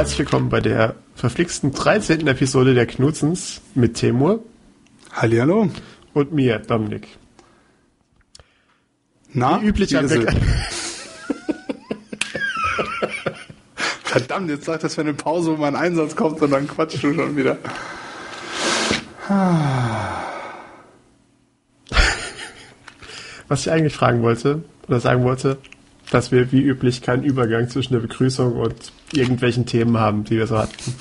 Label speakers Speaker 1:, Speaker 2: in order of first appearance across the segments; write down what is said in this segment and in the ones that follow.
Speaker 1: Herzlich willkommen bei der verflixten 13. Episode der Knutzens mit Temur.
Speaker 2: Hallihallo.
Speaker 1: Und mir, Dominik.
Speaker 2: Na,
Speaker 1: wie üblich am Weg.
Speaker 2: Verdammt, jetzt sagt das für eine Pause, wo mein Einsatz kommt und dann quatschst du schon wieder.
Speaker 1: Was ich eigentlich fragen wollte, oder sagen wollte, dass wir wie üblich keinen Übergang zwischen der Begrüßung und irgendwelchen Themen haben, die wir so hatten.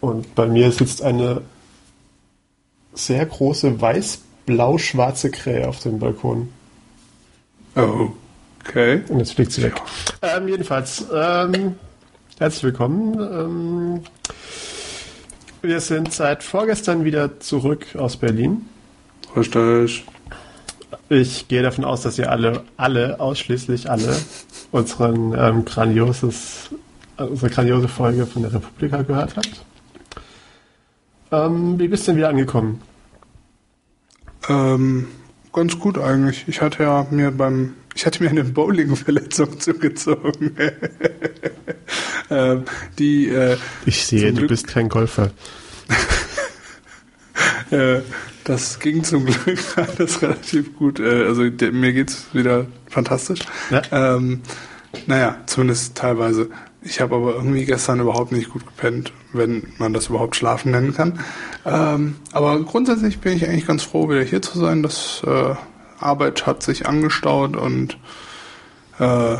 Speaker 1: Und bei mir sitzt eine sehr große weiß-blau-schwarze Krähe auf dem Balkon.
Speaker 2: Oh, okay.
Speaker 1: Und jetzt fliegt sie weg. Ähm, jedenfalls, ähm, herzlich willkommen. Ähm, wir sind seit vorgestern wieder zurück aus Berlin.
Speaker 2: Richtig.
Speaker 1: Ich gehe davon aus, dass ihr alle, alle, ausschließlich alle, unseren ähm, grandioses, unsere grandiose Folge von der Republika gehört habt. Ähm, wie bist du denn wieder angekommen?
Speaker 2: Ähm, ganz gut eigentlich. Ich hatte ja mir beim, ich hatte mir eine Bowling-Verletzung zugezogen. ähm, die, äh,
Speaker 1: ich sehe, du bist kein Golfer.
Speaker 2: äh, das ging zum Glück alles relativ gut. Äh, also mir geht's wieder fantastisch. Ja. Ähm, naja, zumindest teilweise. Ich habe aber irgendwie gestern überhaupt nicht gut gepennt, wenn man das überhaupt schlafen nennen kann. Ähm, aber grundsätzlich bin ich eigentlich ganz froh, wieder hier zu sein. Das äh, Arbeit hat sich angestaut und äh,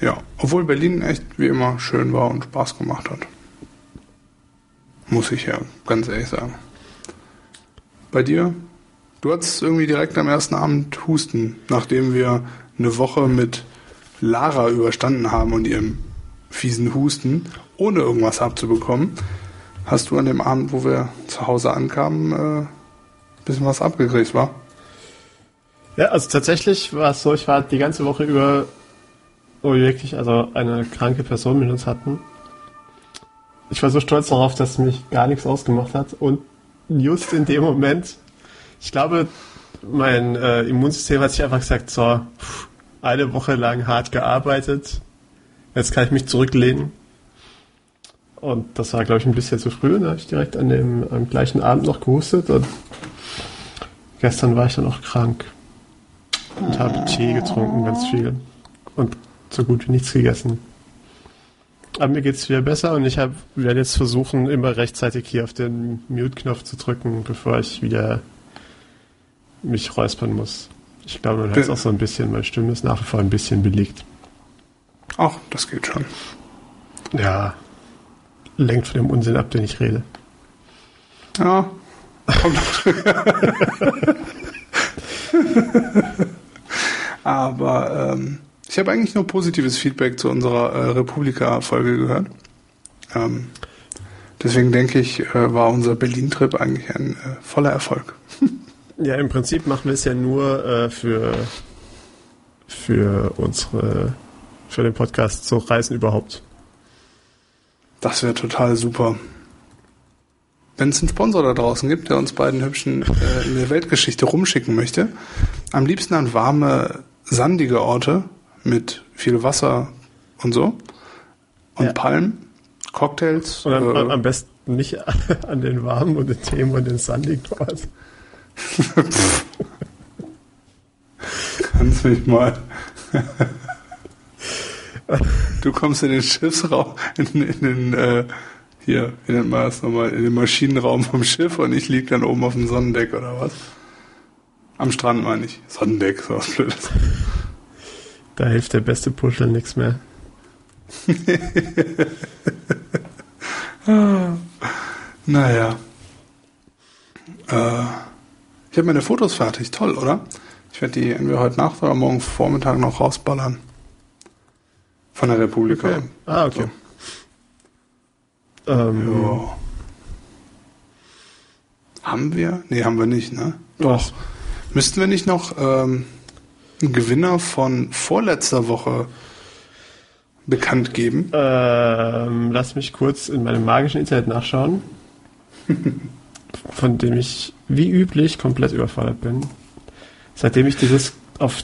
Speaker 2: ja, obwohl Berlin echt wie immer schön war und Spaß gemacht hat. Muss ich ja ganz ehrlich sagen. Bei dir? Du hattest irgendwie direkt am ersten Abend Husten, nachdem wir eine Woche mit Lara überstanden haben und ihrem fiesen Husten, ohne irgendwas abzubekommen. Hast du an dem Abend, wo wir zu Hause ankamen, äh, bisschen was abgekriegt, war?
Speaker 1: Ja, also tatsächlich war es so, ich war die ganze Woche über, wo wir wirklich also eine kranke Person mit uns hatten. Ich war so stolz darauf, dass mich gar nichts ausgemacht hat und just in dem Moment, ich glaube, mein äh, Immunsystem hat sich einfach gesagt, so, eine Woche lang hart gearbeitet, jetzt kann ich mich zurücklehnen. Und das war, glaube ich, ein bisschen zu früh. Da habe ich direkt an dem am gleichen Abend noch gehustet und gestern war ich dann auch krank und habe Tee getrunken, ganz viel und so gut wie nichts gegessen. Aber mir geht es wieder besser und ich hab, werde jetzt versuchen, immer rechtzeitig hier auf den Mute-Knopf zu drücken, bevor ich wieder mich räuspern muss. Ich glaube, man hört es auch so ein bisschen, meine Stimme ist nach wie vor ein bisschen belegt.
Speaker 2: Ach, das geht schon.
Speaker 1: Ja, lenkt von dem Unsinn ab, den ich rede.
Speaker 2: Ja, kommt Aber ähm, ich habe eigentlich nur positives Feedback zu unserer äh, Republika-Folge gehört. Ähm, deswegen denke ich, äh, war unser Berlin-Trip eigentlich ein äh, voller Erfolg.
Speaker 1: ja, im Prinzip machen wir es ja nur äh, für, für unsere, für den Podcast so Reisen überhaupt.
Speaker 2: Das wäre total super. Wenn es einen Sponsor da draußen gibt, der uns beiden hübschen äh, in der Weltgeschichte rumschicken möchte, am liebsten an warme, sandige Orte, mit viel Wasser und so. Und ja. Palmen, Cocktails.
Speaker 1: Und am, äh, am, besten nicht an den warmen und den Themen und den sandigen Ort.
Speaker 2: Kannst mich mal. du kommst in den Schiffsraum, in, in den, äh, hier, wie nennt man das nochmal, in den Maschinenraum vom Schiff und ich lieg dann oben auf dem Sonnendeck oder was? Am Strand meine ich. Sonnendeck, so was Blödes.
Speaker 1: Da hilft der beste Puschel nichts mehr.
Speaker 2: naja. Äh, ich habe meine Fotos fertig. Toll, oder? Ich werde die entweder heute Nacht oder morgen Vormittag noch rausballern. Von der Republika.
Speaker 1: Okay. Ah, okay.
Speaker 2: So. Ähm. Haben wir? Nee, haben wir nicht, ne? Doch. Müssten wir nicht noch ähm, Gewinner von vorletzter Woche bekannt geben?
Speaker 1: Ähm, lass mich kurz in meinem magischen Internet nachschauen, von dem ich wie üblich komplett überfordert bin. Seitdem ich dieses auf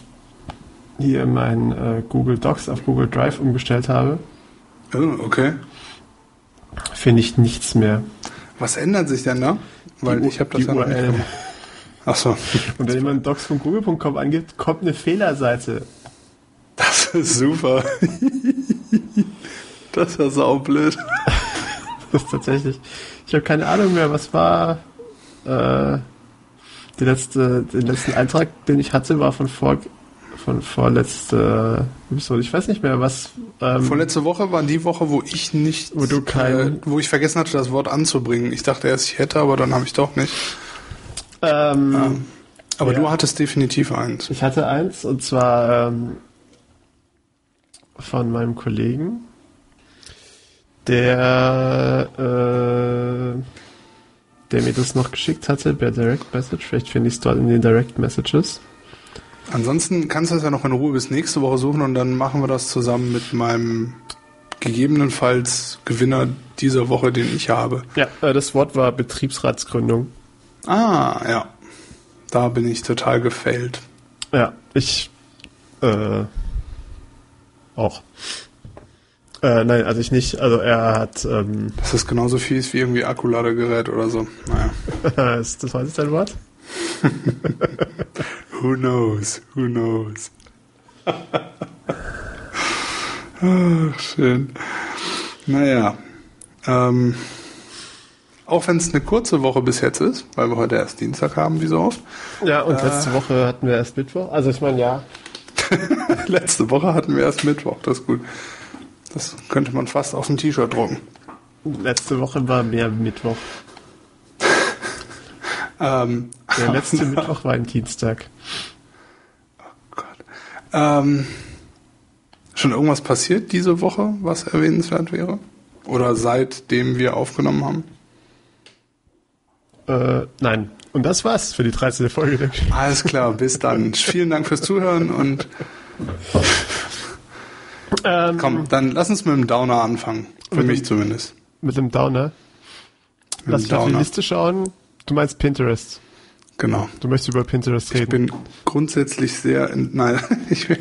Speaker 1: hier in meinen äh, Google Docs auf Google Drive umgestellt habe,
Speaker 2: Oh, okay.
Speaker 1: Finde ich nichts mehr.
Speaker 2: Was ändert sich denn da? Weil die, ich habe das die ja URL.
Speaker 1: Achso. Und wenn man docs von google.com angibt, kommt eine Fehlerseite.
Speaker 2: Das ist super. das ist ja saublöd.
Speaker 1: das ist tatsächlich. Ich habe keine Ahnung mehr, was war. Äh, die letzte, den letzten Eintrag, den ich hatte, war von vor, von vorletzte Episode. Ich weiß nicht mehr, was.
Speaker 2: Ähm, Vorletzte Woche war die Woche, wo ich nicht,
Speaker 1: wo du kein, äh,
Speaker 2: wo ich vergessen hatte, das Wort anzubringen. Ich dachte erst, ich hätte, aber dann habe ich doch nicht. Ähm, ja. Aber ja. du hattest definitiv eins.
Speaker 1: Ich hatte eins und zwar ähm, von meinem Kollegen, der, äh, der mir das noch geschickt hatte per Direct Message. Vielleicht finde ich es dort in den Direct Messages.
Speaker 2: Ansonsten kannst du es ja noch in Ruhe bis nächste Woche suchen und dann machen wir das zusammen mit meinem gegebenenfalls Gewinner dieser Woche, den ich habe.
Speaker 1: Ja, äh, das Wort war Betriebsratsgründung.
Speaker 2: Ah, ja. Da bin ich total gefällt.
Speaker 1: Ja, ich äh, auch. Äh, nein, also ich nicht. Also er hat. Ähm,
Speaker 2: das ist genauso fies wie irgendwie Akkuladegerät oder so.
Speaker 1: Naja. ist das heute dein Wort?
Speaker 2: who knows? Who knows? Ach, schön. Naja. Ähm, auch wenn es eine kurze Woche bis jetzt ist, weil wir heute erst Dienstag haben, wie so oft.
Speaker 1: Ja, und äh, letzte Woche hatten wir erst Mittwoch. Also ich meine, ja.
Speaker 2: letzte Woche hatten wir erst Mittwoch, das ist gut. Das könnte man fast auf ein T-Shirt drucken.
Speaker 1: Letzte Woche war mehr Mittwoch. ähm, Der letzte Mittwoch war ein Dienstag.
Speaker 2: Oh Gott. Ähm, schon irgendwas passiert diese Woche, was erwähnenswert wäre? Oder seitdem wir aufgenommen haben?
Speaker 1: Äh, nein. Und das war's für die 13. Folge.
Speaker 2: Alles klar, bis dann. Vielen Dank fürs Zuhören und ähm, Komm, dann lass uns mit dem Downer anfangen. Für mich dem, zumindest.
Speaker 1: Mit dem Downer? Mit lass uns auf die Liste schauen. Du meinst Pinterest.
Speaker 2: Genau.
Speaker 1: Du möchtest über Pinterest reden.
Speaker 2: Ich bin grundsätzlich sehr, in, nein, ich will,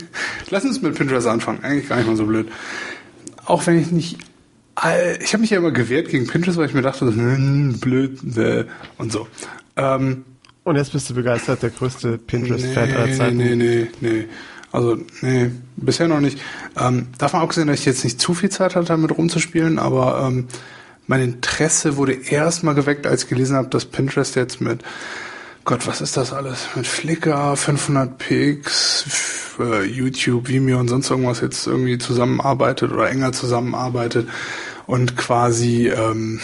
Speaker 2: lass uns mit Pinterest anfangen. Eigentlich gar nicht mal so blöd. Auch wenn ich nicht, ich habe mich ja immer gewehrt gegen Pinterest, weil ich mir dachte, hm, blöd äh, und so. Ähm,
Speaker 1: und jetzt bist du begeistert, der größte Pinterest-Fan nee, aller Zeiten.
Speaker 2: Nee, nee, nee. Also, nee, bisher noch nicht. Ähm, davon abgesehen, dass ich jetzt nicht zu viel Zeit hatte, damit rumzuspielen, aber ähm, mein Interesse wurde erstmal geweckt, als ich gelesen habe, dass Pinterest jetzt mit, Gott, was ist das alles? Mit Flickr, 500 Pix, äh, YouTube, Vimeo und sonst irgendwas jetzt irgendwie zusammenarbeitet oder enger zusammenarbeitet und quasi ähm,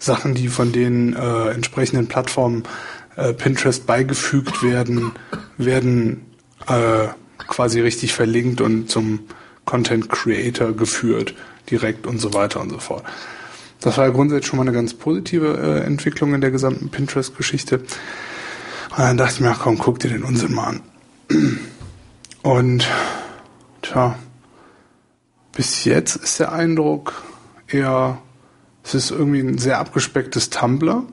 Speaker 2: Sachen, die von den äh, entsprechenden Plattformen äh, Pinterest beigefügt werden, werden äh, quasi richtig verlinkt und zum Content Creator geführt, direkt und so weiter und so fort. Das war ja grundsätzlich schon mal eine ganz positive äh, Entwicklung in der gesamten Pinterest-Geschichte. Und dann dachte ich mir, ach komm, guck dir den Unsinn mal an. Und tja, bis jetzt ist der Eindruck eher, es ist irgendwie ein sehr abgespecktes Tumblr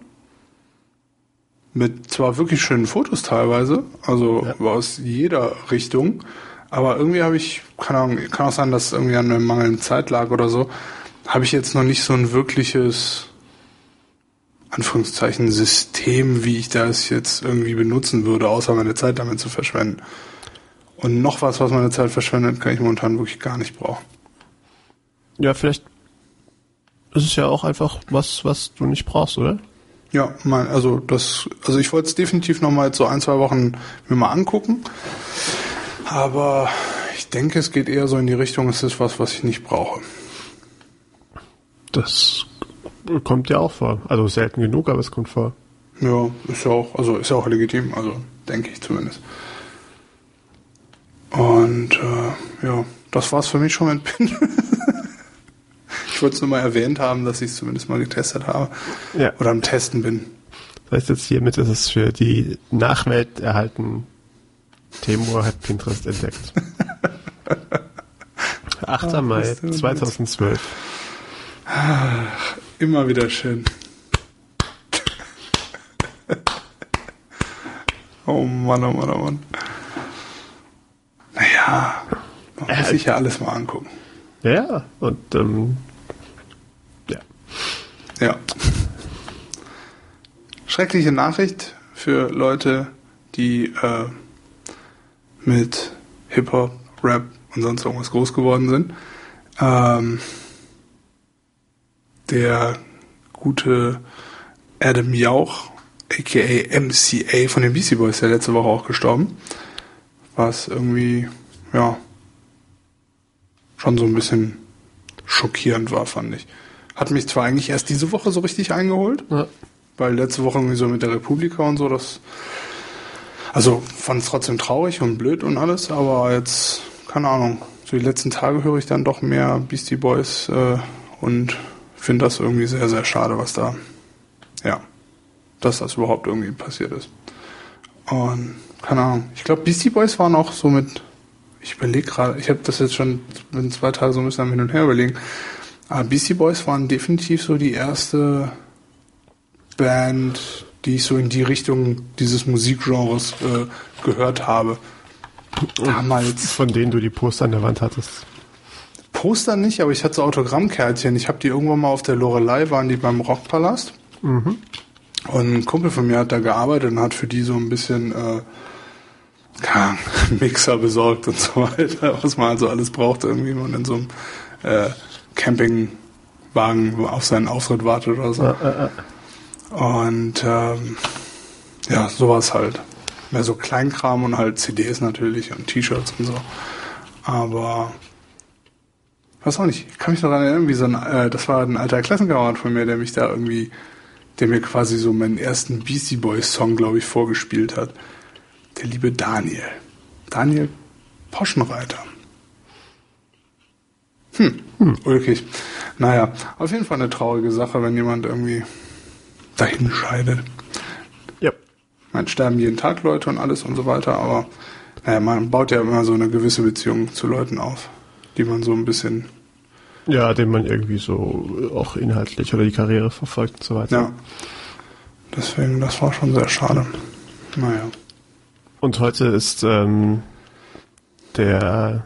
Speaker 2: mit zwar wirklich schönen Fotos teilweise, also ja. aus jeder Richtung, aber irgendwie habe ich, keine Ahnung, kann auch sein, dass irgendwie an einem mangelnden Zeit lag oder so, habe ich jetzt noch nicht so ein wirkliches Anführungszeichen System, wie ich das jetzt irgendwie benutzen würde, außer meine Zeit damit zu verschwenden. Und noch was, was meine Zeit verschwendet, kann ich momentan wirklich gar nicht brauchen.
Speaker 1: Ja, vielleicht ist es ja auch einfach was, was du nicht brauchst, oder?
Speaker 2: Ja, mein, also das, also ich wollte es definitiv noch mal so ein, zwei Wochen mir mal angucken. Aber ich denke, es geht eher so in die Richtung, es ist was, was ich nicht brauche.
Speaker 1: Das kommt ja auch vor. Also selten genug, aber es kommt vor.
Speaker 2: Ja, ist ja auch, also ist ja auch legitim, also denke ich zumindest. Und äh, ja, das war's für mich schon mit Pinterest. Ich wollte es nur mal erwähnt haben, dass ich es zumindest mal getestet habe. Ja. Oder am Testen bin.
Speaker 1: Das heißt jetzt hiermit ist es für die Nachwelt erhalten. Temur hat Pinterest entdeckt. 8. Ach, Mai 2012.
Speaker 2: Ach, immer wieder schön. oh Mann, oh Mann, oh Mann. Naja, man muss sich ja alles mal angucken.
Speaker 1: Ja, und ähm, ja.
Speaker 2: Ja. Schreckliche Nachricht für Leute, die äh, mit Hip-Hop, Rap und sonst irgendwas groß geworden sind. Ähm, der gute Adam Jauch, aka MCA von den Beastie Boys, der letzte Woche auch gestorben. Was irgendwie, ja, schon so ein bisschen schockierend war, fand ich. Hat mich zwar eigentlich erst diese Woche so richtig eingeholt, ja. weil letzte Woche irgendwie so mit der Republika und so, das, also fand es trotzdem traurig und blöd und alles, aber jetzt, keine Ahnung, so die letzten Tage höre ich dann doch mehr Beastie Boys äh, und finde das irgendwie sehr, sehr schade, was da, ja, dass das überhaupt irgendwie passiert ist. Und keine Ahnung, ich glaube, Beastie Boys waren auch so mit ich überlege gerade, ich habe das jetzt schon in zwei Tagen so ein bisschen hin und her überlegen. Aber Beastie Boys waren definitiv so die erste Band, die ich so in die Richtung dieses Musikgenres äh, gehört habe.
Speaker 1: Damals. Von denen du die Poster an der Wand hattest.
Speaker 2: Poster nicht, aber ich hatte so Autogrammkärtchen. Ich habe die irgendwann mal auf der Lorelei, waren die beim Rockpalast. Mhm. Und ein Kumpel von mir hat da gearbeitet und hat für die so ein bisschen äh, ja, Mixer besorgt und so weiter, was man also alles braucht, irgendwie, wenn man in so einem äh, Campingwagen auf seinen Auftritt wartet oder so. Ja, ja, und ähm, ja, sowas halt. Mehr so Kleinkram und halt CDs natürlich und T-Shirts und so. Aber weiß auch nicht, ich kann mich daran erinnern, wie so ein, äh, das war ein alter Klassenkamerad von mir, der mich da irgendwie, der mir quasi so meinen ersten Beastie Boys Song, glaube ich, vorgespielt hat der liebe Daniel. Daniel Poschenreiter. Hm, hm. ulkig. Naja, auf jeden Fall eine traurige Sache, wenn jemand irgendwie dahin scheidet. Ja. Man sterben jeden Tag Leute und alles und so weiter, aber naja, man baut ja immer so eine gewisse Beziehung zu Leuten auf, die man so ein bisschen.
Speaker 1: Ja, den man irgendwie so auch inhaltlich oder die Karriere verfolgt und so weiter. Ja.
Speaker 2: Deswegen, das war schon sehr schade. Naja.
Speaker 1: Und heute ist ähm, der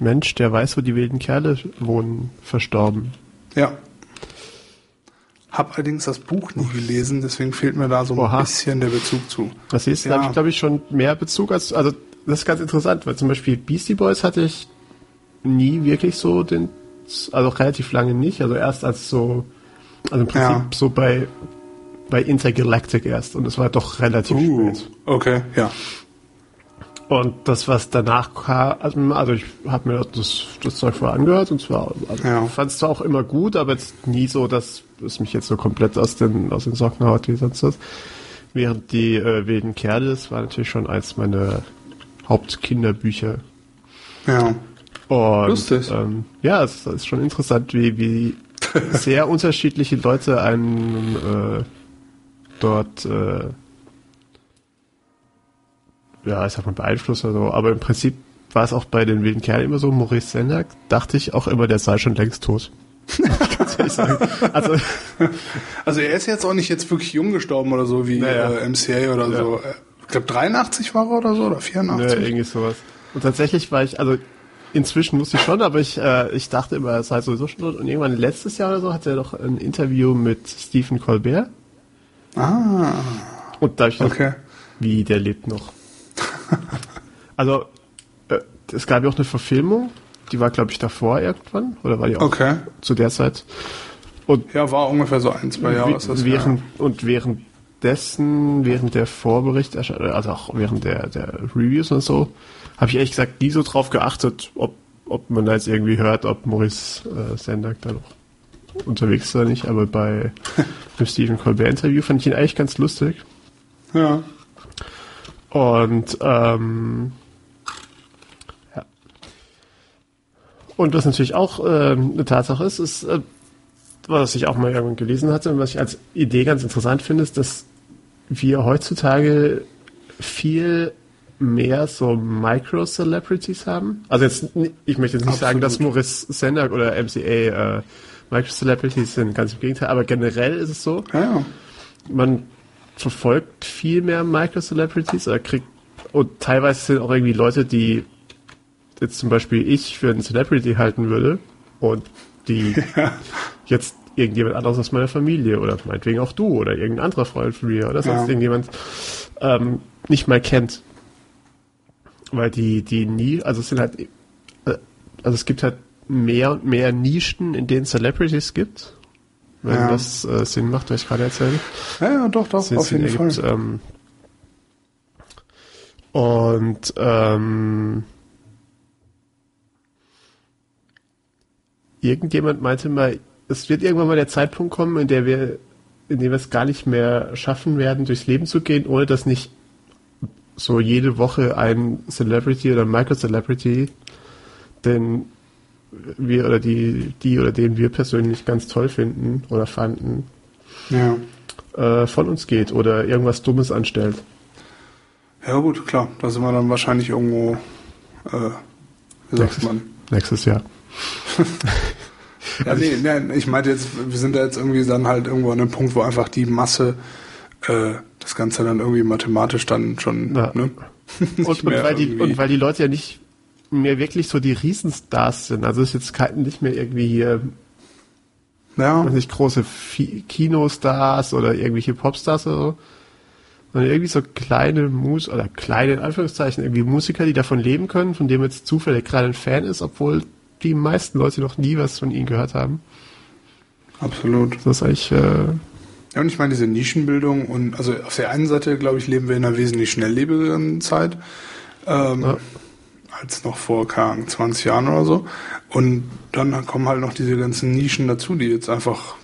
Speaker 1: Mensch, der weiß, wo die wilden Kerle wohnen, verstorben.
Speaker 2: Ja. Hab allerdings das Buch nie gelesen, deswegen fehlt mir da so ein Oha. bisschen der Bezug zu.
Speaker 1: Das ist, ja. da habe ich, glaube ich, schon mehr Bezug als, also das ist ganz interessant, weil zum Beispiel Beastie Boys hatte ich nie wirklich so den, also relativ lange nicht, also erst als so, also im Prinzip ja. so bei bei Intergalactic erst und es war doch relativ uh, spät.
Speaker 2: Okay, ja.
Speaker 1: Und das, was danach kam, also, also ich habe mir das, das Zeug vorher angehört und zwar, also ja. fand es zwar auch immer gut, aber jetzt nie so, dass es mich jetzt so komplett aus den, aus den Socken haut wie sonst was. Während die äh, wilden Kerle, das war natürlich schon eins meiner Hauptkinderbücher.
Speaker 2: Ja.
Speaker 1: Und, Lustig. Ähm, ja, es ist schon interessant, wie, wie sehr unterschiedliche Leute einen äh, dort äh, ja, ich sag mal beeinflusst oder so, aber im Prinzip war es auch bei den wilden Kerlen immer so, Maurice Sendak, dachte ich auch immer, der sei schon längst tot.
Speaker 2: Also, also er ist jetzt auch nicht jetzt wirklich jung gestorben oder so wie naja. äh, MCA oder ja. so. Ich glaube 83 war er oder so oder 84. Ja,
Speaker 1: irgendwie sowas. Und tatsächlich war ich, also inzwischen wusste ich schon, aber ich, äh, ich dachte immer, er sei sowieso schon tot. Und irgendwann letztes Jahr oder so hatte er doch ein Interview mit Stephen Colbert.
Speaker 2: Ah.
Speaker 1: Und da ich okay. Dachte, wie, der lebt noch. also, äh, es gab ja auch eine Verfilmung, die war, glaube ich, davor irgendwann, oder war die auch
Speaker 2: okay.
Speaker 1: zu der Zeit?
Speaker 2: Und ja, war ungefähr so ein, zwei Jahre. Ist
Speaker 1: das, während, ja. Und währenddessen, während der Vorbericht, also auch während der, der Reviews und so, habe ich ehrlich gesagt nie so drauf geachtet, ob, ob man da jetzt irgendwie hört, ob Maurice äh, Sendak da noch unterwegs ist oder nicht, aber bei dem Stephen Colbert Interview fand ich ihn eigentlich ganz lustig.
Speaker 2: Ja.
Speaker 1: Und ähm, ja. Und was natürlich auch äh, eine Tatsache ist, ist, äh, was ich auch mal irgendwann gelesen hatte und was ich als Idee ganz interessant finde, ist, dass wir heutzutage viel mehr so Micro-Celebrities haben. Also jetzt, ich möchte jetzt nicht Absolut. sagen, dass Maurice Sendak oder MCA äh, Micro-Celebrities sind, ganz im Gegenteil, aber generell ist es so.
Speaker 2: Ja.
Speaker 1: Man verfolgt viel mehr Micro-Celebrities oder kriegt, und teilweise sind auch irgendwie Leute, die jetzt zum Beispiel ich für einen Celebrity halten würde, und die ja. jetzt irgendjemand anderes aus meiner Familie oder meinetwegen auch du oder irgendein anderer Freund von mir oder sonst ja. irgendjemand ähm, nicht mal kennt. Weil die, die nie, also es sind halt, äh, also es gibt halt mehr und mehr Nischen, in denen Celebrities gibt. Wenn ja. das äh, Sinn macht, was ich gerade erzähle.
Speaker 2: Ja, ja, doch, doch, auf jeden ergibt, Fall.
Speaker 1: Ähm, und ähm, irgendjemand meinte mal, es wird irgendwann mal der Zeitpunkt kommen, in der wir, in dem wir es gar nicht mehr schaffen werden, durchs Leben zu gehen, ohne dass nicht so jede Woche ein Celebrity oder ein Micro-Celebrity, den wir oder die, die oder den wir persönlich ganz toll finden oder fanden,
Speaker 2: ja.
Speaker 1: äh, von uns geht oder irgendwas Dummes anstellt.
Speaker 2: Ja gut, klar, da sind wir dann wahrscheinlich irgendwo, äh, wie sagt nächstes, man?
Speaker 1: Nächstes Jahr.
Speaker 2: ja, nee, nee, ich meinte jetzt, wir sind da jetzt irgendwie dann halt irgendwo an einem Punkt, wo einfach die Masse äh, das Ganze dann irgendwie mathematisch dann schon,
Speaker 1: ja. ne? und, und, weil die, und weil die Leute ja nicht mehr wirklich so die Riesenstars sind. Also ist jetzt nicht mehr irgendwie hier ja. nicht große Kinostars oder irgendwelche Popstars oder so, sondern irgendwie so kleine Mus oder kleine in Anführungszeichen irgendwie Musiker, die davon leben können, von dem jetzt zufällig gerade ein Fan ist, obwohl die meisten Leute noch nie was von ihnen gehört haben.
Speaker 2: Absolut.
Speaker 1: Das ist eigentlich. Äh
Speaker 2: ja, und ich meine, diese Nischenbildung und also auf der einen Seite, glaube ich, leben wir in einer wesentlich schnelllebigeren Zeit. Ähm, ja. Als noch vor keine 20 Jahren oder so. Und dann kommen halt noch diese ganzen Nischen dazu, die jetzt einfach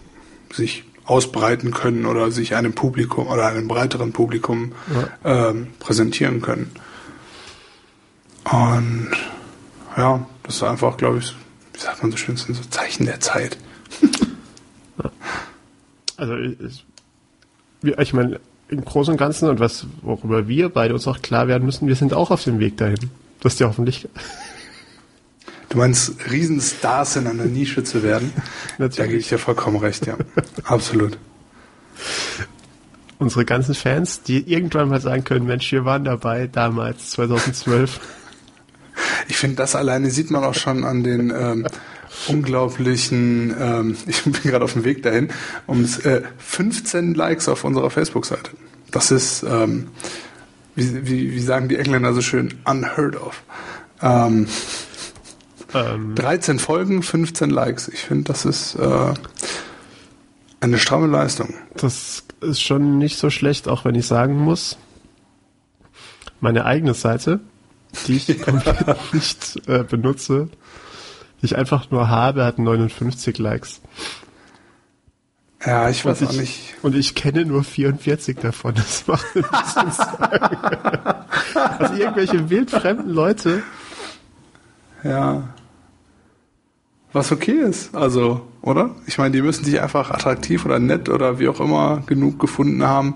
Speaker 2: sich ausbreiten können oder sich einem Publikum oder einem breiteren Publikum ja. ähm, präsentieren können. Und ja, das ist einfach, glaube ich, wie sagt man so schön, sind so Zeichen der Zeit.
Speaker 1: also ich, ich meine, im Großen und Ganzen und was, worüber wir beide uns auch klar werden müssen, wir sind auch auf dem Weg dahin. Das ist ja hoffentlich.
Speaker 2: Du meinst, Riesenstars in einer Nische zu werden? da gebe ich dir vollkommen recht, ja. Absolut.
Speaker 1: Unsere ganzen Fans, die irgendwann mal sagen können, Mensch, wir waren dabei damals, 2012.
Speaker 2: Ich finde, das alleine sieht man auch schon an den ähm, unglaublichen, ähm, ich bin gerade auf dem Weg dahin, um äh, 15 Likes auf unserer Facebook-Seite. Das ist, ähm, wie, wie, wie sagen die Engländer so schön, unheard of. Ähm, ähm, 13 Folgen, 15 Likes. Ich finde, das ist äh, eine stramme Leistung.
Speaker 1: Das ist schon nicht so schlecht, auch wenn ich sagen muss, meine eigene Seite, die ich komplett nicht äh, benutze, die ich einfach nur habe, hat 59 Likes.
Speaker 2: Ja, ich weiß ich, auch nicht.
Speaker 1: Und ich kenne nur 44 davon. Das macht ein bisschen Sorge. Also irgendwelche wildfremden Leute.
Speaker 2: Ja. Was okay ist, also, oder? Ich meine, die müssen sich einfach attraktiv oder nett oder wie auch immer genug gefunden haben,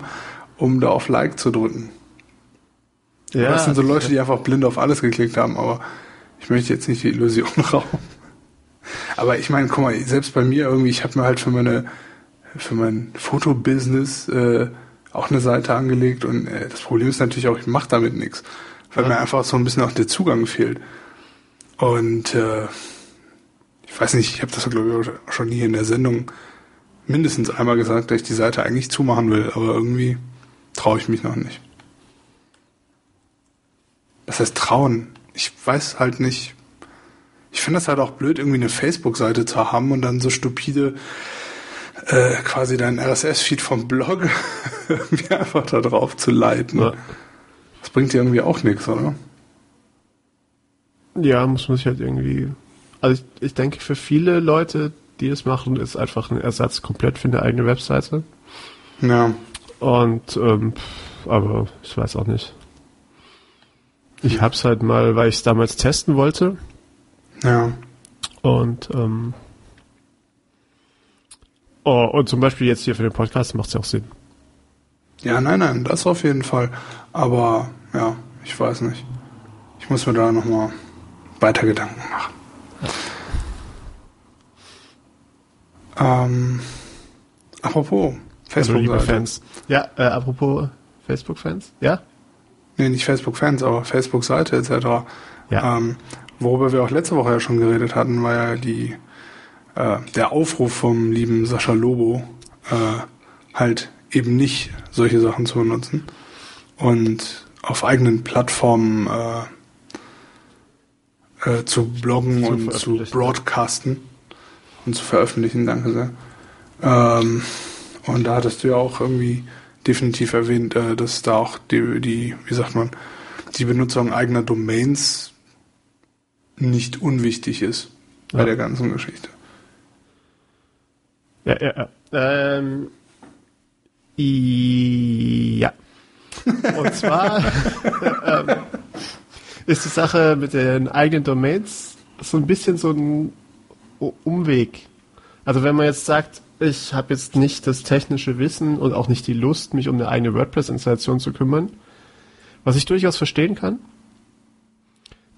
Speaker 2: um da auf Like zu drücken. Ja, das sind so Leute, die einfach blind auf alles geklickt haben, aber ich möchte jetzt nicht die Illusion rauben. Aber ich meine, guck mal, selbst bei mir irgendwie, ich habe mir halt für meine für mein Fotobusiness äh, auch eine Seite angelegt und äh, das Problem ist natürlich auch, ich mache damit nichts, weil ja. mir einfach so ein bisschen auch der Zugang fehlt. Und äh, ich weiß nicht, ich habe das glaube ich schon hier in der Sendung mindestens einmal gesagt, dass ich die Seite eigentlich zumachen will, aber irgendwie traue ich mich noch nicht. Das heißt trauen. Ich weiß halt nicht. Ich finde das halt auch blöd, irgendwie eine Facebook-Seite zu haben und dann so stupide äh, quasi deinen RSS-Feed vom Blog irgendwie einfach da drauf zu leiten. Ja. Das bringt dir irgendwie auch nichts, oder?
Speaker 1: Ja, muss man sich halt irgendwie. Also ich, ich denke, für viele Leute, die es machen, ist einfach ein Ersatz komplett für eine eigene Webseite.
Speaker 2: Ja.
Speaker 1: Und ähm, aber ich weiß auch nicht. Ich hab's halt mal, weil ich es damals testen wollte.
Speaker 2: Ja.
Speaker 1: Und ähm, Oh, und zum Beispiel jetzt hier für den Podcast macht es ja auch Sinn.
Speaker 2: Ja, nein, nein, das auf jeden Fall. Aber ja, ich weiß nicht. Ich muss mir da nochmal weiter Gedanken machen. Ähm, apropos
Speaker 1: Facebook-Fans. Ja, äh, apropos Facebook-Fans, ja?
Speaker 2: Nee, nicht Facebook-Fans, aber Facebook-Seite etc. Ja. Ähm, worüber wir auch letzte Woche ja schon geredet hatten, war ja die äh, der Aufruf vom lieben Sascha Lobo, äh, halt eben nicht solche Sachen zu benutzen und auf eigenen Plattformen äh, äh, zu bloggen zu und zu broadcasten und zu veröffentlichen, danke sehr. Ähm, und da hattest du ja auch irgendwie definitiv erwähnt, äh, dass da auch die, die, wie sagt man, die Benutzung eigener Domains nicht unwichtig ist bei ja. der ganzen Geschichte.
Speaker 1: Ja, ja, ja. Ähm, ja. Und zwar ähm, ist die Sache mit den eigenen Domains so ein bisschen so ein Umweg. Also wenn man jetzt sagt, ich habe jetzt nicht das technische Wissen und auch nicht die Lust, mich um eine eigene WordPress-Installation zu kümmern, was ich durchaus verstehen kann,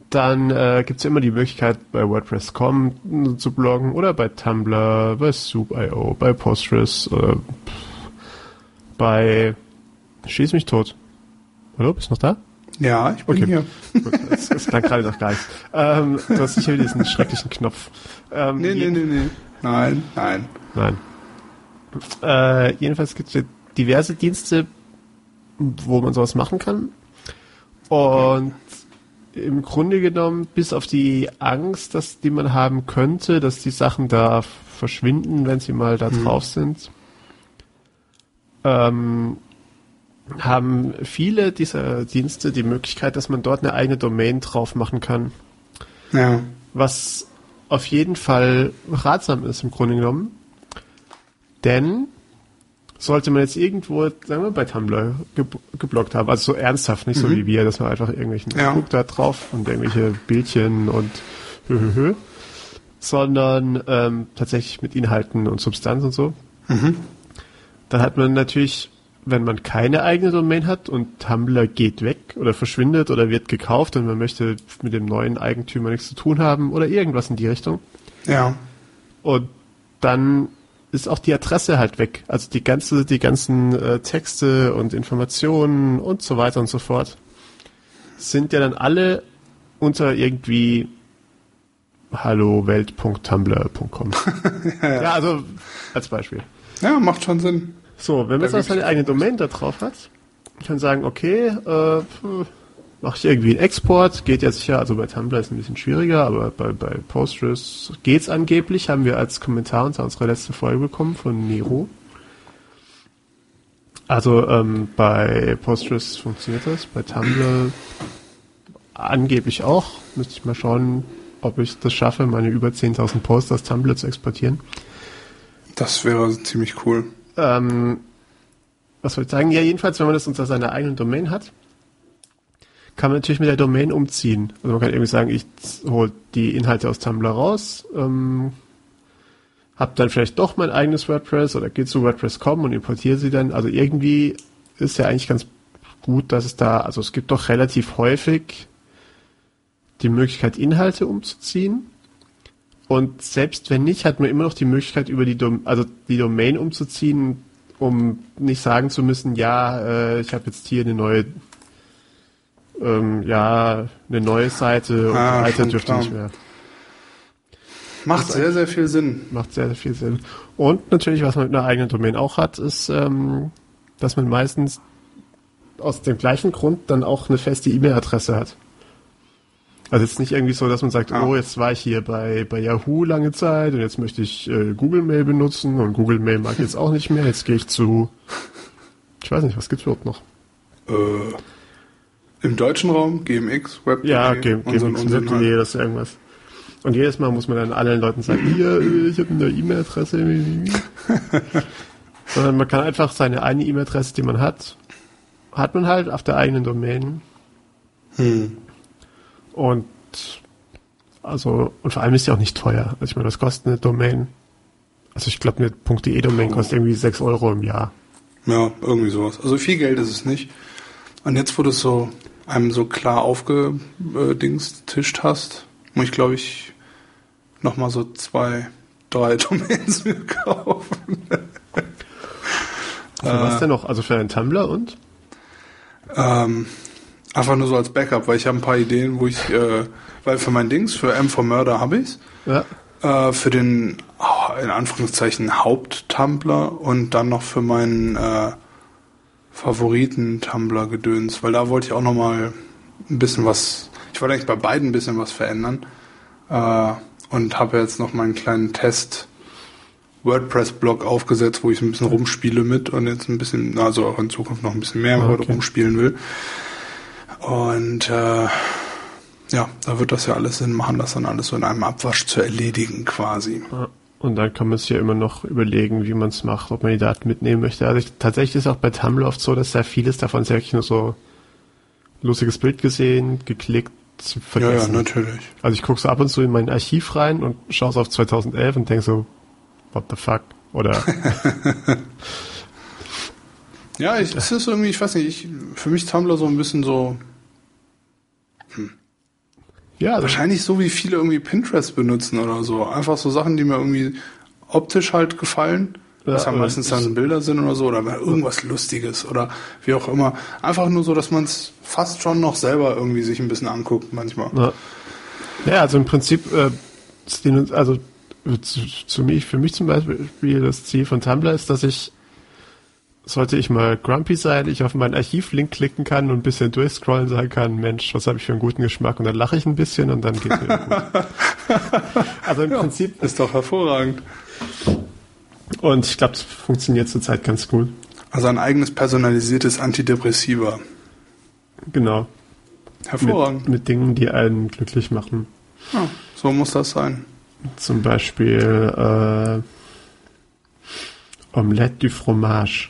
Speaker 1: dann äh, gibt es ja immer die Möglichkeit, bei WordPress.com zu bloggen oder bei Tumblr, bei Soup.io, bei Postgres, äh, bei Schieß mich tot. Hallo, bist du noch da?
Speaker 2: Ja, ich bin okay. hier.
Speaker 1: Gut, das, das klang gerade noch gar nicht. Ähm, du hast sicher diesen schrecklichen Knopf.
Speaker 2: Ähm, nee, nee, nee, nee. Nein, nein.
Speaker 1: Nein. Äh, jedenfalls gibt es diverse Dienste, wo man sowas machen kann. Und im Grunde genommen, bis auf die Angst, dass die man haben könnte, dass die Sachen da verschwinden, wenn sie mal da hm. drauf sind, ähm, haben viele dieser Dienste die Möglichkeit, dass man dort eine eigene Domain drauf machen kann. Ja. Was auf jeden Fall ratsam ist im Grunde genommen. Denn sollte man jetzt irgendwo, sagen wir, bei Tumblr ge geblockt haben, also so ernsthaft, nicht mhm. so wie wir, dass man einfach irgendwelchen ja. Guck da drauf und irgendwelche Bildchen und hö, hö, hö, sondern ähm, tatsächlich mit Inhalten und Substanz und so. Mhm. Dann hat man natürlich wenn man keine eigene Domain hat und Tumblr geht weg oder verschwindet oder wird gekauft und man möchte mit dem neuen Eigentümer nichts zu tun haben oder irgendwas in die Richtung.
Speaker 2: Ja.
Speaker 1: Und dann ist auch die Adresse halt weg. Also die ganze, die ganzen äh, Texte und Informationen und so weiter und so fort sind ja dann alle unter irgendwie hallowelt.tumblr.com. ja, ja. ja, also als Beispiel.
Speaker 2: Ja, macht schon Sinn.
Speaker 1: So, wenn man jetzt seine eigene Domain da drauf hat, kann sagen, okay, äh, mache ich irgendwie einen Export, geht ja sicher, also bei Tumblr ist es ein bisschen schwieriger, aber bei, bei Postgres geht's angeblich, haben wir als Kommentar unter unserer letzte Folge bekommen von Nero. Also ähm, bei Postgres funktioniert das, bei Tumblr angeblich auch. Müsste ich mal schauen, ob ich das schaffe, meine über 10.000 Posts aus Tumblr zu exportieren.
Speaker 2: Das wäre ziemlich cool.
Speaker 1: Ähm, was soll ich sagen? Ja, jedenfalls, wenn man das unter seiner eigenen Domain hat, kann man natürlich mit der Domain umziehen. Also man kann irgendwie sagen, ich hole die Inhalte aus Tumblr raus, ähm, habe dann vielleicht doch mein eigenes WordPress oder gehe zu WordPress.com und importiere sie dann. Also irgendwie ist ja eigentlich ganz gut, dass es da, also es gibt doch relativ häufig die Möglichkeit, Inhalte umzuziehen. Und selbst wenn nicht, hat man immer noch die Möglichkeit, über die, Dom also die Domain umzuziehen, um nicht sagen zu müssen, ja, äh, ich habe jetzt hier eine neue, ähm, ja, eine neue Seite und ah, alte dürfte nicht mehr.
Speaker 2: Macht sehr, sehr viel Sinn.
Speaker 1: Macht sehr, sehr viel Sinn. Und natürlich, was man mit einer eigenen Domain auch hat, ist, ähm, dass man meistens aus dem gleichen Grund dann auch eine feste E-Mail-Adresse hat. Also jetzt nicht irgendwie so, dass man sagt, ah. oh, jetzt war ich hier bei, bei Yahoo lange Zeit und jetzt möchte ich äh, Google Mail benutzen und Google Mail mag ich jetzt auch nicht mehr. Jetzt gehe ich zu, ich weiß nicht, was gibt's überhaupt noch?
Speaker 2: Äh, Im deutschen Raum GMX,
Speaker 1: Web. Ja, GMX, Web.de, halt. das ist irgendwas. Und jedes Mal muss man dann allen Leuten sagen, hier, ich habe eine E-Mail-Adresse. Sondern man kann einfach seine eine E-Mail-Adresse, die man hat, hat man halt auf der eigenen Domain. Hm. Und also, und vor allem ist die auch nicht teuer. Also ich meine, was kostet eine Domain? Also ich glaube, eine .de Domain kostet irgendwie 6 Euro im Jahr.
Speaker 2: Ja, irgendwie sowas. Also viel Geld ist es nicht. Und jetzt, wo du es so einem so klar aufgedingstischt hast, muss ich glaube ich nochmal so zwei, drei Domains mir kaufen.
Speaker 1: Für was denn noch? Also für einen Tumblr und?
Speaker 2: Ähm, Einfach nur so als Backup, weil ich habe ein paar Ideen, wo ich, äh, weil für mein Dings, für M for Murder habe ich's. Ja. äh, für den, oh, in Anführungszeichen, Haupt-Tumblr und dann noch für meinen äh, Favoriten-Tumblr-Gedöns, weil da wollte ich auch nochmal ein bisschen was, ich wollte eigentlich bei beiden ein bisschen was verändern äh, und habe jetzt noch meinen kleinen Test WordPress-Blog aufgesetzt, wo ich ein bisschen rumspiele mit und jetzt ein bisschen, also auch in Zukunft noch ein bisschen mehr okay. rumspielen will. Und äh, ja, da wird das ja alles Sinn machen, das dann alles so in einem Abwasch zu erledigen quasi.
Speaker 1: Und dann kann man sich ja immer noch überlegen, wie man es macht, ob man die Daten mitnehmen möchte. Also ich, tatsächlich ist auch bei Tumblr oft so, dass da vieles davon sehr nur so lustiges Bild gesehen, geklickt,
Speaker 2: vergessen. Ja, ja, natürlich.
Speaker 1: Also ich gucke so ab und zu in mein Archiv rein und schaue es auf 2011 und denke so, what the fuck? Oder
Speaker 2: Ja, ich, es ist irgendwie, ich weiß nicht, ich, für mich Tumblr so ein bisschen so ja, wahrscheinlich so wie viele irgendwie Pinterest benutzen oder so. Einfach so Sachen, die mir irgendwie optisch halt gefallen. Ja, was ja meistens dann Bilder sind oder so, oder irgendwas Lustiges oder wie auch immer. Einfach nur so, dass man es fast schon noch selber irgendwie sich ein bisschen anguckt manchmal.
Speaker 1: Ja, ja also im Prinzip, äh, also zu, zu mich, für mich zum Beispiel das Ziel von Tumblr ist, dass ich sollte ich mal grumpy sein, ich auf meinen Archivlink klicken kann und ein bisschen durchscrollen sagen kann, Mensch, was habe ich für einen guten Geschmack und dann lache ich ein bisschen und dann geht mir gut.
Speaker 2: also im ja, Prinzip ist doch hervorragend.
Speaker 1: Und ich glaube, es funktioniert zurzeit ganz gut.
Speaker 2: Also ein eigenes personalisiertes Antidepressiva.
Speaker 1: Genau.
Speaker 2: Hervorragend.
Speaker 1: Mit, mit Dingen, die einen glücklich machen.
Speaker 2: Ja, so muss das sein.
Speaker 1: Zum Beispiel äh, Omelette du Fromage.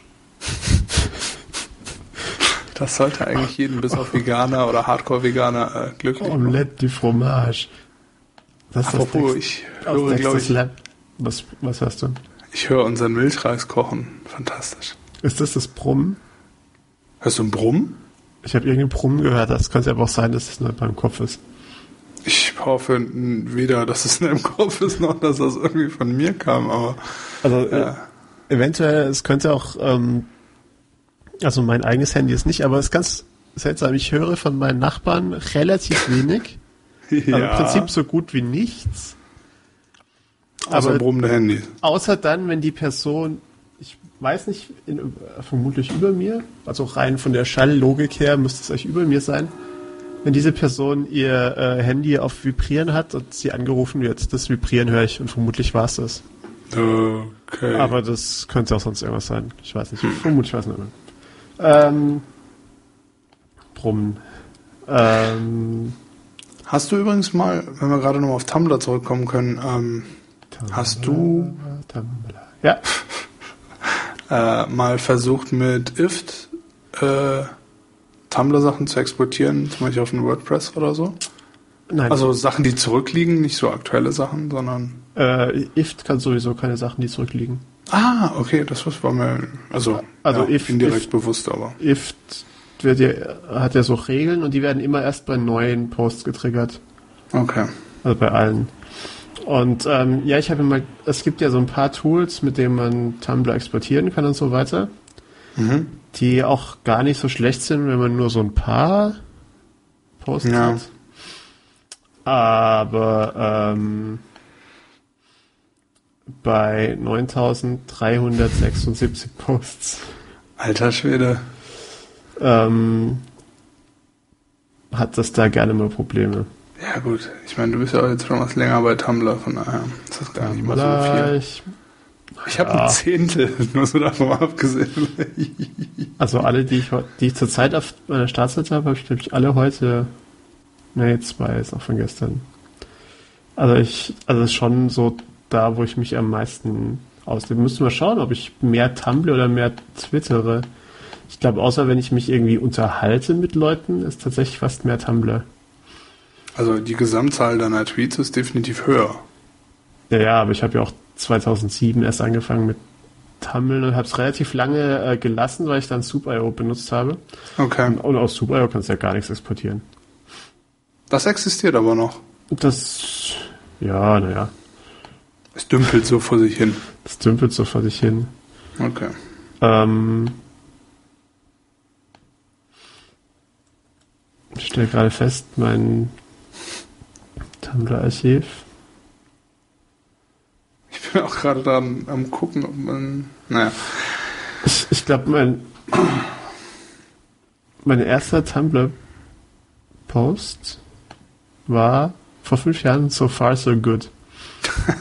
Speaker 2: Das sollte eigentlich jeden bis auf Veganer oder Hardcore-Veganer äh, glücklich
Speaker 1: machen. Omelette du Fromage.
Speaker 2: Das ist Apropos, ich höre, glaube ich...
Speaker 1: Was, was hast du?
Speaker 2: Ich höre unseren Milchreis kochen. Fantastisch.
Speaker 1: Ist das das Brummen?
Speaker 2: Hörst du ein Brummen?
Speaker 1: Ich habe irgendein Brummen gehört. Das könnte aber auch sein, dass es nur beim Kopf ist.
Speaker 2: Ich hoffe weder, dass es in deinem Kopf ist, noch dass das irgendwie von mir kam, aber...
Speaker 1: Also, ja. Eventuell, es könnte auch ähm, also mein eigenes Handy ist nicht, aber es ist ganz seltsam. Ich höre von meinen Nachbarn relativ wenig. ja. Im Prinzip so gut wie nichts.
Speaker 2: Außer aber brummende Handy.
Speaker 1: Außer dann, wenn die Person, ich weiß nicht, in, vermutlich über mir, also rein von der Schalllogik her müsste es euch über mir sein, wenn diese Person ihr äh, Handy auf Vibrieren hat und sie angerufen wird, das Vibrieren höre ich und vermutlich war es das.
Speaker 2: Okay.
Speaker 1: Aber das könnte auch sonst irgendwas sein. Ich weiß nicht. Vermutlich weiß ich nicht mehr. Ähm, brummen. Ähm,
Speaker 2: hast du übrigens mal, wenn wir gerade nochmal auf Tumblr zurückkommen können, ähm, Tumblr, hast du Tumblr.
Speaker 1: Ja.
Speaker 2: äh, mal versucht mit IFT äh, Tumblr-Sachen zu exportieren, zum Beispiel auf ein WordPress oder so? Nein. Also Sachen, die zurückliegen, nicht so aktuelle Sachen, sondern.
Speaker 1: Äh, IFT kann sowieso keine Sachen, die zurückliegen.
Speaker 2: Ah, okay, das war mir also,
Speaker 1: also ja, if,
Speaker 2: indirekt if, bewusst, aber.
Speaker 1: IFT wird ja, hat ja so Regeln und die werden immer erst bei neuen Posts getriggert.
Speaker 2: Okay.
Speaker 1: Also bei allen. Und ähm, ja, ich habe mal, es gibt ja so ein paar Tools, mit denen man Tumblr exportieren kann und so weiter, mhm. die auch gar nicht so schlecht sind, wenn man nur so ein paar Posts ja. hat. Aber ähm, bei 9376 Posts.
Speaker 2: Alter Schwede.
Speaker 1: Ähm, hat das da gerne mal Probleme.
Speaker 2: Ja gut, ich meine, du bist ja jetzt schon was länger bei Tumblr, von daher ist das gar nicht mal so viel. Ich, ich habe ja. ein Zehntel, nur so davon abgesehen.
Speaker 1: also alle, die ich, die ich zurzeit auf meiner Startseite habe, habe ich glaube ich alle heute, ne, zwei ist auch von gestern. Also ich, also schon so da, wo ich mich am meisten auslebe. Müssen wir schauen, ob ich mehr Tumblr oder mehr twittere. Ich glaube, außer wenn ich mich irgendwie unterhalte mit Leuten, ist tatsächlich fast mehr Tumblr.
Speaker 2: Also die Gesamtzahl deiner Tweets ist definitiv höher.
Speaker 1: Ja, ja, aber ich habe ja auch 2007 erst angefangen mit Tumblr und habe es relativ lange äh, gelassen, weil ich dann Soup.io benutzt habe.
Speaker 2: Okay. Und,
Speaker 1: und aus Soup.io kannst du ja gar nichts exportieren.
Speaker 2: Das existiert aber noch.
Speaker 1: Das, ja, naja.
Speaker 2: Es dümpelt so vor sich hin.
Speaker 1: Es dümpelt so vor sich hin.
Speaker 2: Okay.
Speaker 1: Ähm, ich stelle gerade fest, mein Tumblr-Archiv.
Speaker 2: bin auch gerade dran am gucken, ob man. Naja.
Speaker 1: Ich, ich glaube, mein, mein erster Tumblr-Post war vor fünf Jahren So Far So Good.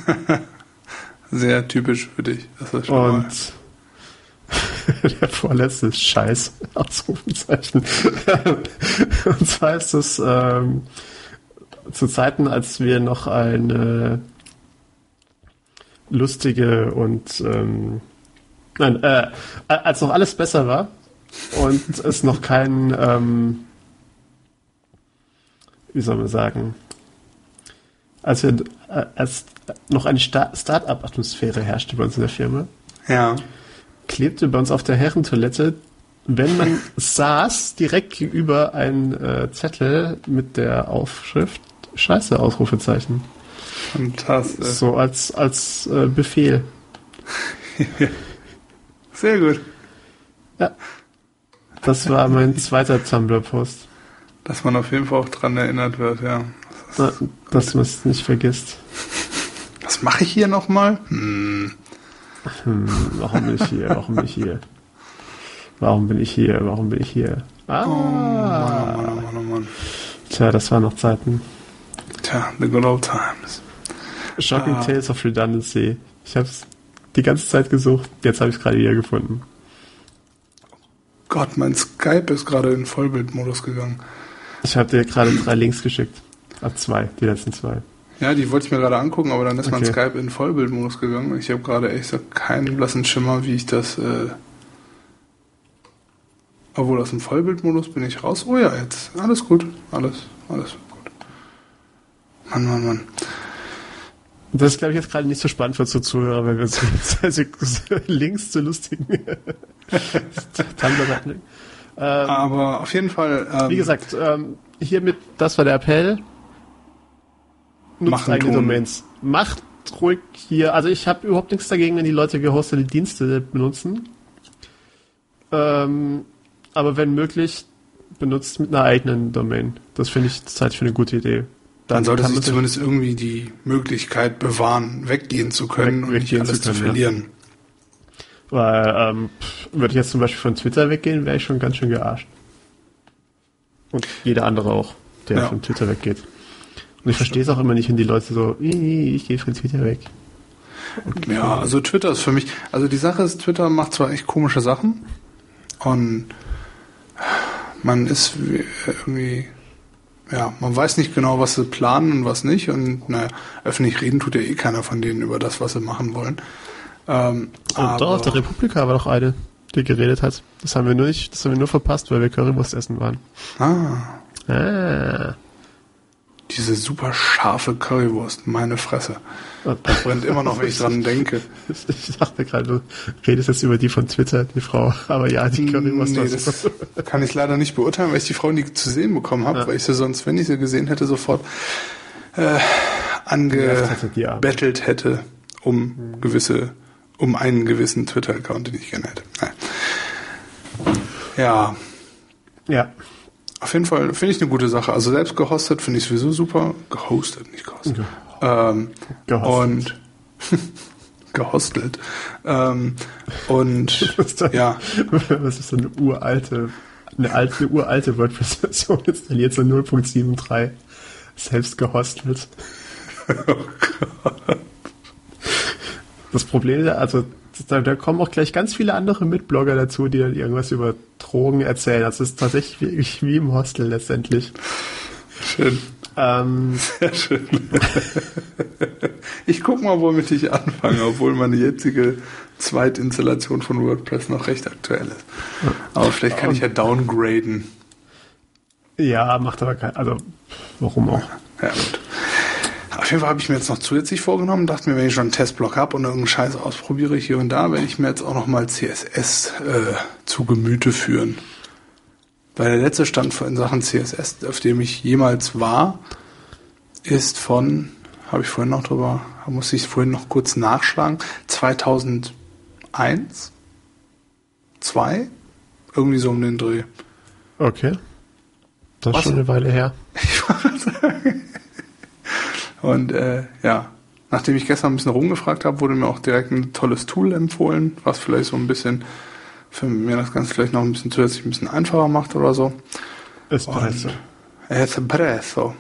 Speaker 2: Sehr typisch für dich.
Speaker 1: Und der vorletzte ist Scheiß, Ausrufezeichen. Und zwar ist es ähm, zu Zeiten, als wir noch eine lustige und ähm, nein, äh, als noch alles besser war und es noch kein ähm, wie soll man sagen, als wir äh, als noch eine Start-up-Atmosphäre herrschte bei uns in der Firma.
Speaker 2: Ja
Speaker 1: klebte bei uns auf der Herrentoilette, wenn man saß, direkt gegenüber ein äh, Zettel mit der Aufschrift Scheiße, Ausrufezeichen.
Speaker 2: Fantastisch.
Speaker 1: So als, als äh, Befehl.
Speaker 2: Sehr gut.
Speaker 1: Ja. Das war mein zweiter Tumblr-Post.
Speaker 2: Dass man auf jeden Fall auch dran erinnert wird, ja.
Speaker 1: Das Na, dass man es nicht vergisst.
Speaker 2: Was mache ich hier nochmal? Hm.
Speaker 1: Hm, warum bin ich hier? Warum bin ich hier? Warum bin ich hier? Warum bin ich hier?
Speaker 2: Ah. Oh Mann, oh Mann, oh Mann, oh Mann.
Speaker 1: Tja, das waren noch Zeiten.
Speaker 2: Tja, the good old times.
Speaker 1: Shocking ah. Tales of Redundancy. Ich habe es die ganze Zeit gesucht. Jetzt habe ich es gerade wieder gefunden.
Speaker 2: Gott, mein Skype ist gerade in Vollbildmodus gegangen.
Speaker 1: Ich habe dir gerade drei Links geschickt. Ab zwei, die letzten zwei.
Speaker 2: Ja, die wollte ich mir gerade angucken, aber dann ist okay. mein Skype in Vollbildmodus gegangen. Ich habe gerade echt so keinen blassen Schimmer, wie ich das. Äh obwohl aus dem Vollbildmodus bin ich raus. Oh ja, jetzt. Alles gut. Alles, alles gut. Mann, Mann, Mann.
Speaker 1: Das ist, glaube ich, jetzt gerade nicht so spannend für unsere Zuhörer, wenn wir uns Links zu lustigen
Speaker 2: tumblr ähm, Aber auf jeden Fall.
Speaker 1: Ähm, wie gesagt, ähm, hiermit, das war der Appell nutzt eigene Domains. Macht ruhig hier, also ich habe überhaupt nichts dagegen, wenn die Leute gehostete Dienste benutzen. Ähm, aber wenn möglich, benutzt mit einer eigenen Domain. Das finde ich zurzeit für eine gute Idee.
Speaker 2: Dann, Dann sollte sich zumindest irgendwie die Möglichkeit bewahren, weggehen zu können weg, und nicht alles zu, können, zu verlieren. Ja.
Speaker 1: Weil, ähm, würde ich jetzt zum Beispiel von Twitter weggehen, wäre ich schon ganz schön gearscht. Und jeder andere auch, der ja. von Twitter weggeht. Und ich verstehe es auch immer nicht, wenn die Leute so, ich gehe von Twitter weg.
Speaker 2: Okay. Ja, also Twitter ist für mich, also die Sache ist, Twitter macht zwar echt komische Sachen und man ist irgendwie, ja, man weiß nicht genau, was sie planen und was nicht und naja, öffentlich reden tut ja eh keiner von denen über das, was sie machen wollen.
Speaker 1: Ähm, oh, doch, der Republika war doch eine, die geredet hat. Das haben wir nur nicht, das haben wir nur verpasst, weil wir Currywurst essen waren.
Speaker 2: Ah. Ah. Diese super scharfe Currywurst, meine Fresse. Das brennt immer noch, wenn ich dran denke.
Speaker 1: Ich dachte gerade, du redest jetzt über die von Twitter, die Frau. Aber ja, die Currywurst.
Speaker 2: Nee, das kann ich leider nicht beurteilen, weil ich die Frau nie zu sehen bekommen habe, ja. weil ich sie sonst, wenn ich sie gesehen hätte, sofort äh, angebettelt hätte, um mhm. gewisse, um einen gewissen Twitter-Account, den ich gerne hätte. Ja.
Speaker 1: Ja.
Speaker 2: Auf jeden Fall finde ich eine gute Sache. Also selbst gehostet finde ich sowieso super. Gehostet, nicht gehostet. Ja. Ähm, gehostet. Und gehostelt. Ähm, und ja.
Speaker 1: Was ist so eine uralte, eine alte, eine uralte WordPress-Version installiert, so 0.73. Selbst gehostelt. Oh Gott. Das Problem, also da, da, kommen auch gleich ganz viele andere Mitblogger dazu, die dann irgendwas über Drogen erzählen. Das ist tatsächlich wie, wie im Hostel letztendlich.
Speaker 2: Schön. Ähm, Sehr schön. ich guck mal, womit ich anfange, obwohl meine jetzige Zweitinstallation von WordPress noch recht aktuell ist. Aber vielleicht kann ich ja downgraden.
Speaker 1: Ja, macht aber kein, also warum auch?
Speaker 2: Ja, gut. Auf jeden Fall habe ich mir jetzt noch zusätzlich vorgenommen, dachte mir, wenn ich schon einen Testblock habe und irgendeinen Scheiß ausprobiere hier und da, werde ich mir jetzt auch nochmal CSS äh, zu Gemüte führen. Weil der letzte Stand in Sachen CSS, auf dem ich jemals war, ist von, habe ich vorhin noch drüber, musste ich vorhin noch kurz nachschlagen, 2001, 2, irgendwie so um den Dreh.
Speaker 1: Okay. Das ist schon eine Weile her.
Speaker 2: Ich wollte sagen. Und äh, ja, nachdem ich gestern ein bisschen rumgefragt habe, wurde mir auch direkt ein tolles Tool empfohlen, was vielleicht so ein bisschen für mir das Ganze vielleicht noch ein bisschen zusätzlich ein bisschen einfacher macht oder so.
Speaker 1: Espresso.
Speaker 2: Espresso.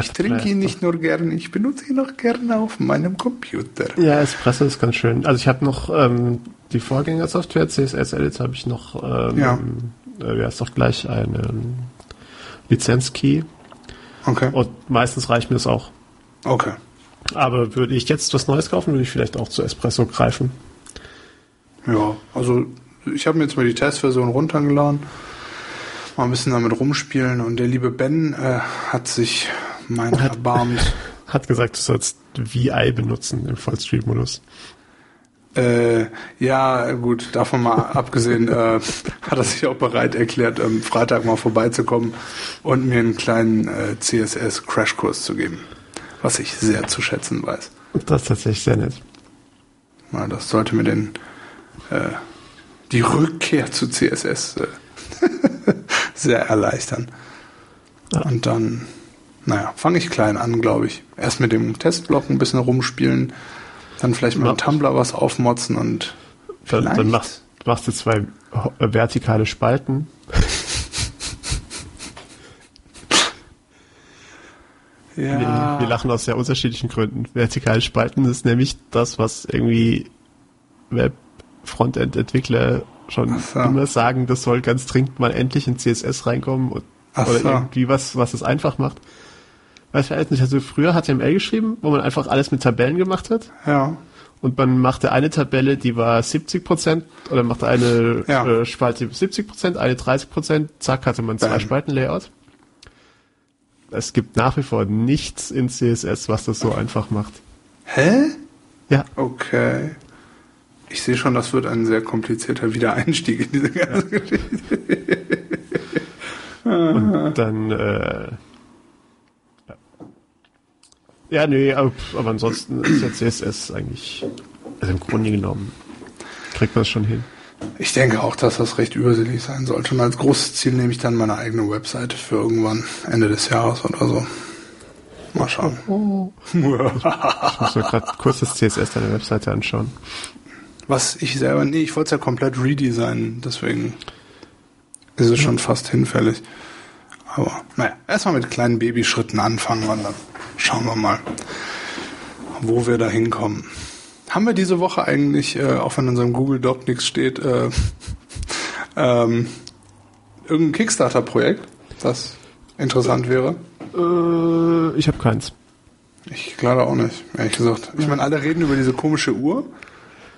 Speaker 2: Ich trinke ihn nicht nur gerne, ich benutze ihn auch gerne auf meinem Computer.
Speaker 1: Ja, Espresso ist ganz schön. Also ich habe noch ähm, die Vorgängersoftware, CSS Edit habe ich noch, ähm, ja. äh, ja, ist doch gleich einen Lizenzkey.
Speaker 2: Okay.
Speaker 1: Und meistens reicht mir das auch.
Speaker 2: Okay.
Speaker 1: Aber würde ich jetzt was Neues kaufen, würde ich vielleicht auch zu Espresso greifen.
Speaker 2: Ja, also ich habe mir jetzt mal die Testversion runtergeladen, mal ein bisschen damit rumspielen und der liebe Ben äh, hat sich mein hat, erbarmt.
Speaker 1: Hat gesagt, du sollst VI benutzen im Vollstream-Modus.
Speaker 2: Äh, ja, gut, davon mal abgesehen, äh, hat er sich auch bereit erklärt, ähm, Freitag mal vorbeizukommen und mir einen kleinen äh, CSS-Crashkurs zu geben. Was ich sehr zu schätzen weiß.
Speaker 1: Das ist tatsächlich sehr nett.
Speaker 2: Na, das sollte mir den äh, die Rückkehr zu CSS äh, sehr erleichtern. Ja. Und dann, naja, fange ich klein an, glaube ich. Erst mit dem Testblock ein bisschen rumspielen, dann vielleicht mal ja. Tumblr was aufmotzen und
Speaker 1: dann, dann machst, machst du zwei äh, vertikale Spalten. Ja. Wir, wir, lachen aus sehr unterschiedlichen Gründen. Vertikale Spalten ist nämlich das, was irgendwie Web Frontend-Entwickler schon so. immer sagen, das soll ganz dringend mal endlich in CSS reinkommen und, oder so. irgendwie was, was es einfach macht. Weiß ich nicht, also früher HTML geschrieben, wo man einfach alles mit Tabellen gemacht hat.
Speaker 2: Ja.
Speaker 1: Und man machte eine Tabelle, die war 70 Prozent, oder machte eine ja. äh, Spalte 70 Prozent, eine 30 Prozent, zack, hatte man zwei. Spalten-Layout. Es gibt nach wie vor nichts in CSS, was das so einfach macht.
Speaker 2: Hä?
Speaker 1: Ja.
Speaker 2: Okay. Ich sehe schon, das wird ein sehr komplizierter Wiedereinstieg in diese ganze ja. Geschichte.
Speaker 1: Und dann, äh, ja, nee, aber, aber ansonsten ist ja CSS eigentlich, also im Grunde genommen, kriegt man es schon hin.
Speaker 2: Ich denke auch, dass das recht übersichtlich sein sollte. Und als großes Ziel nehme ich dann meine eigene Webseite für irgendwann Ende des Jahres oder so. Mal schauen.
Speaker 1: Oh. ich muss mir gerade kurz das CSS deiner Webseite anschauen.
Speaker 2: Was ich selber, nee, ich wollte es ja komplett redesignen, deswegen ist es schon fast hinfällig. Aber naja, erstmal mit kleinen Babyschritten anfangen und dann schauen wir mal, wo wir da hinkommen. Haben wir diese Woche eigentlich, äh, auch wenn in unserem Google Doc nichts steht, äh, ähm, irgendein Kickstarter-Projekt, das interessant wäre?
Speaker 1: Äh, ich habe keins.
Speaker 2: Ich glaube auch nicht, ehrlich gesagt. Ich meine, alle reden über diese komische Uhr.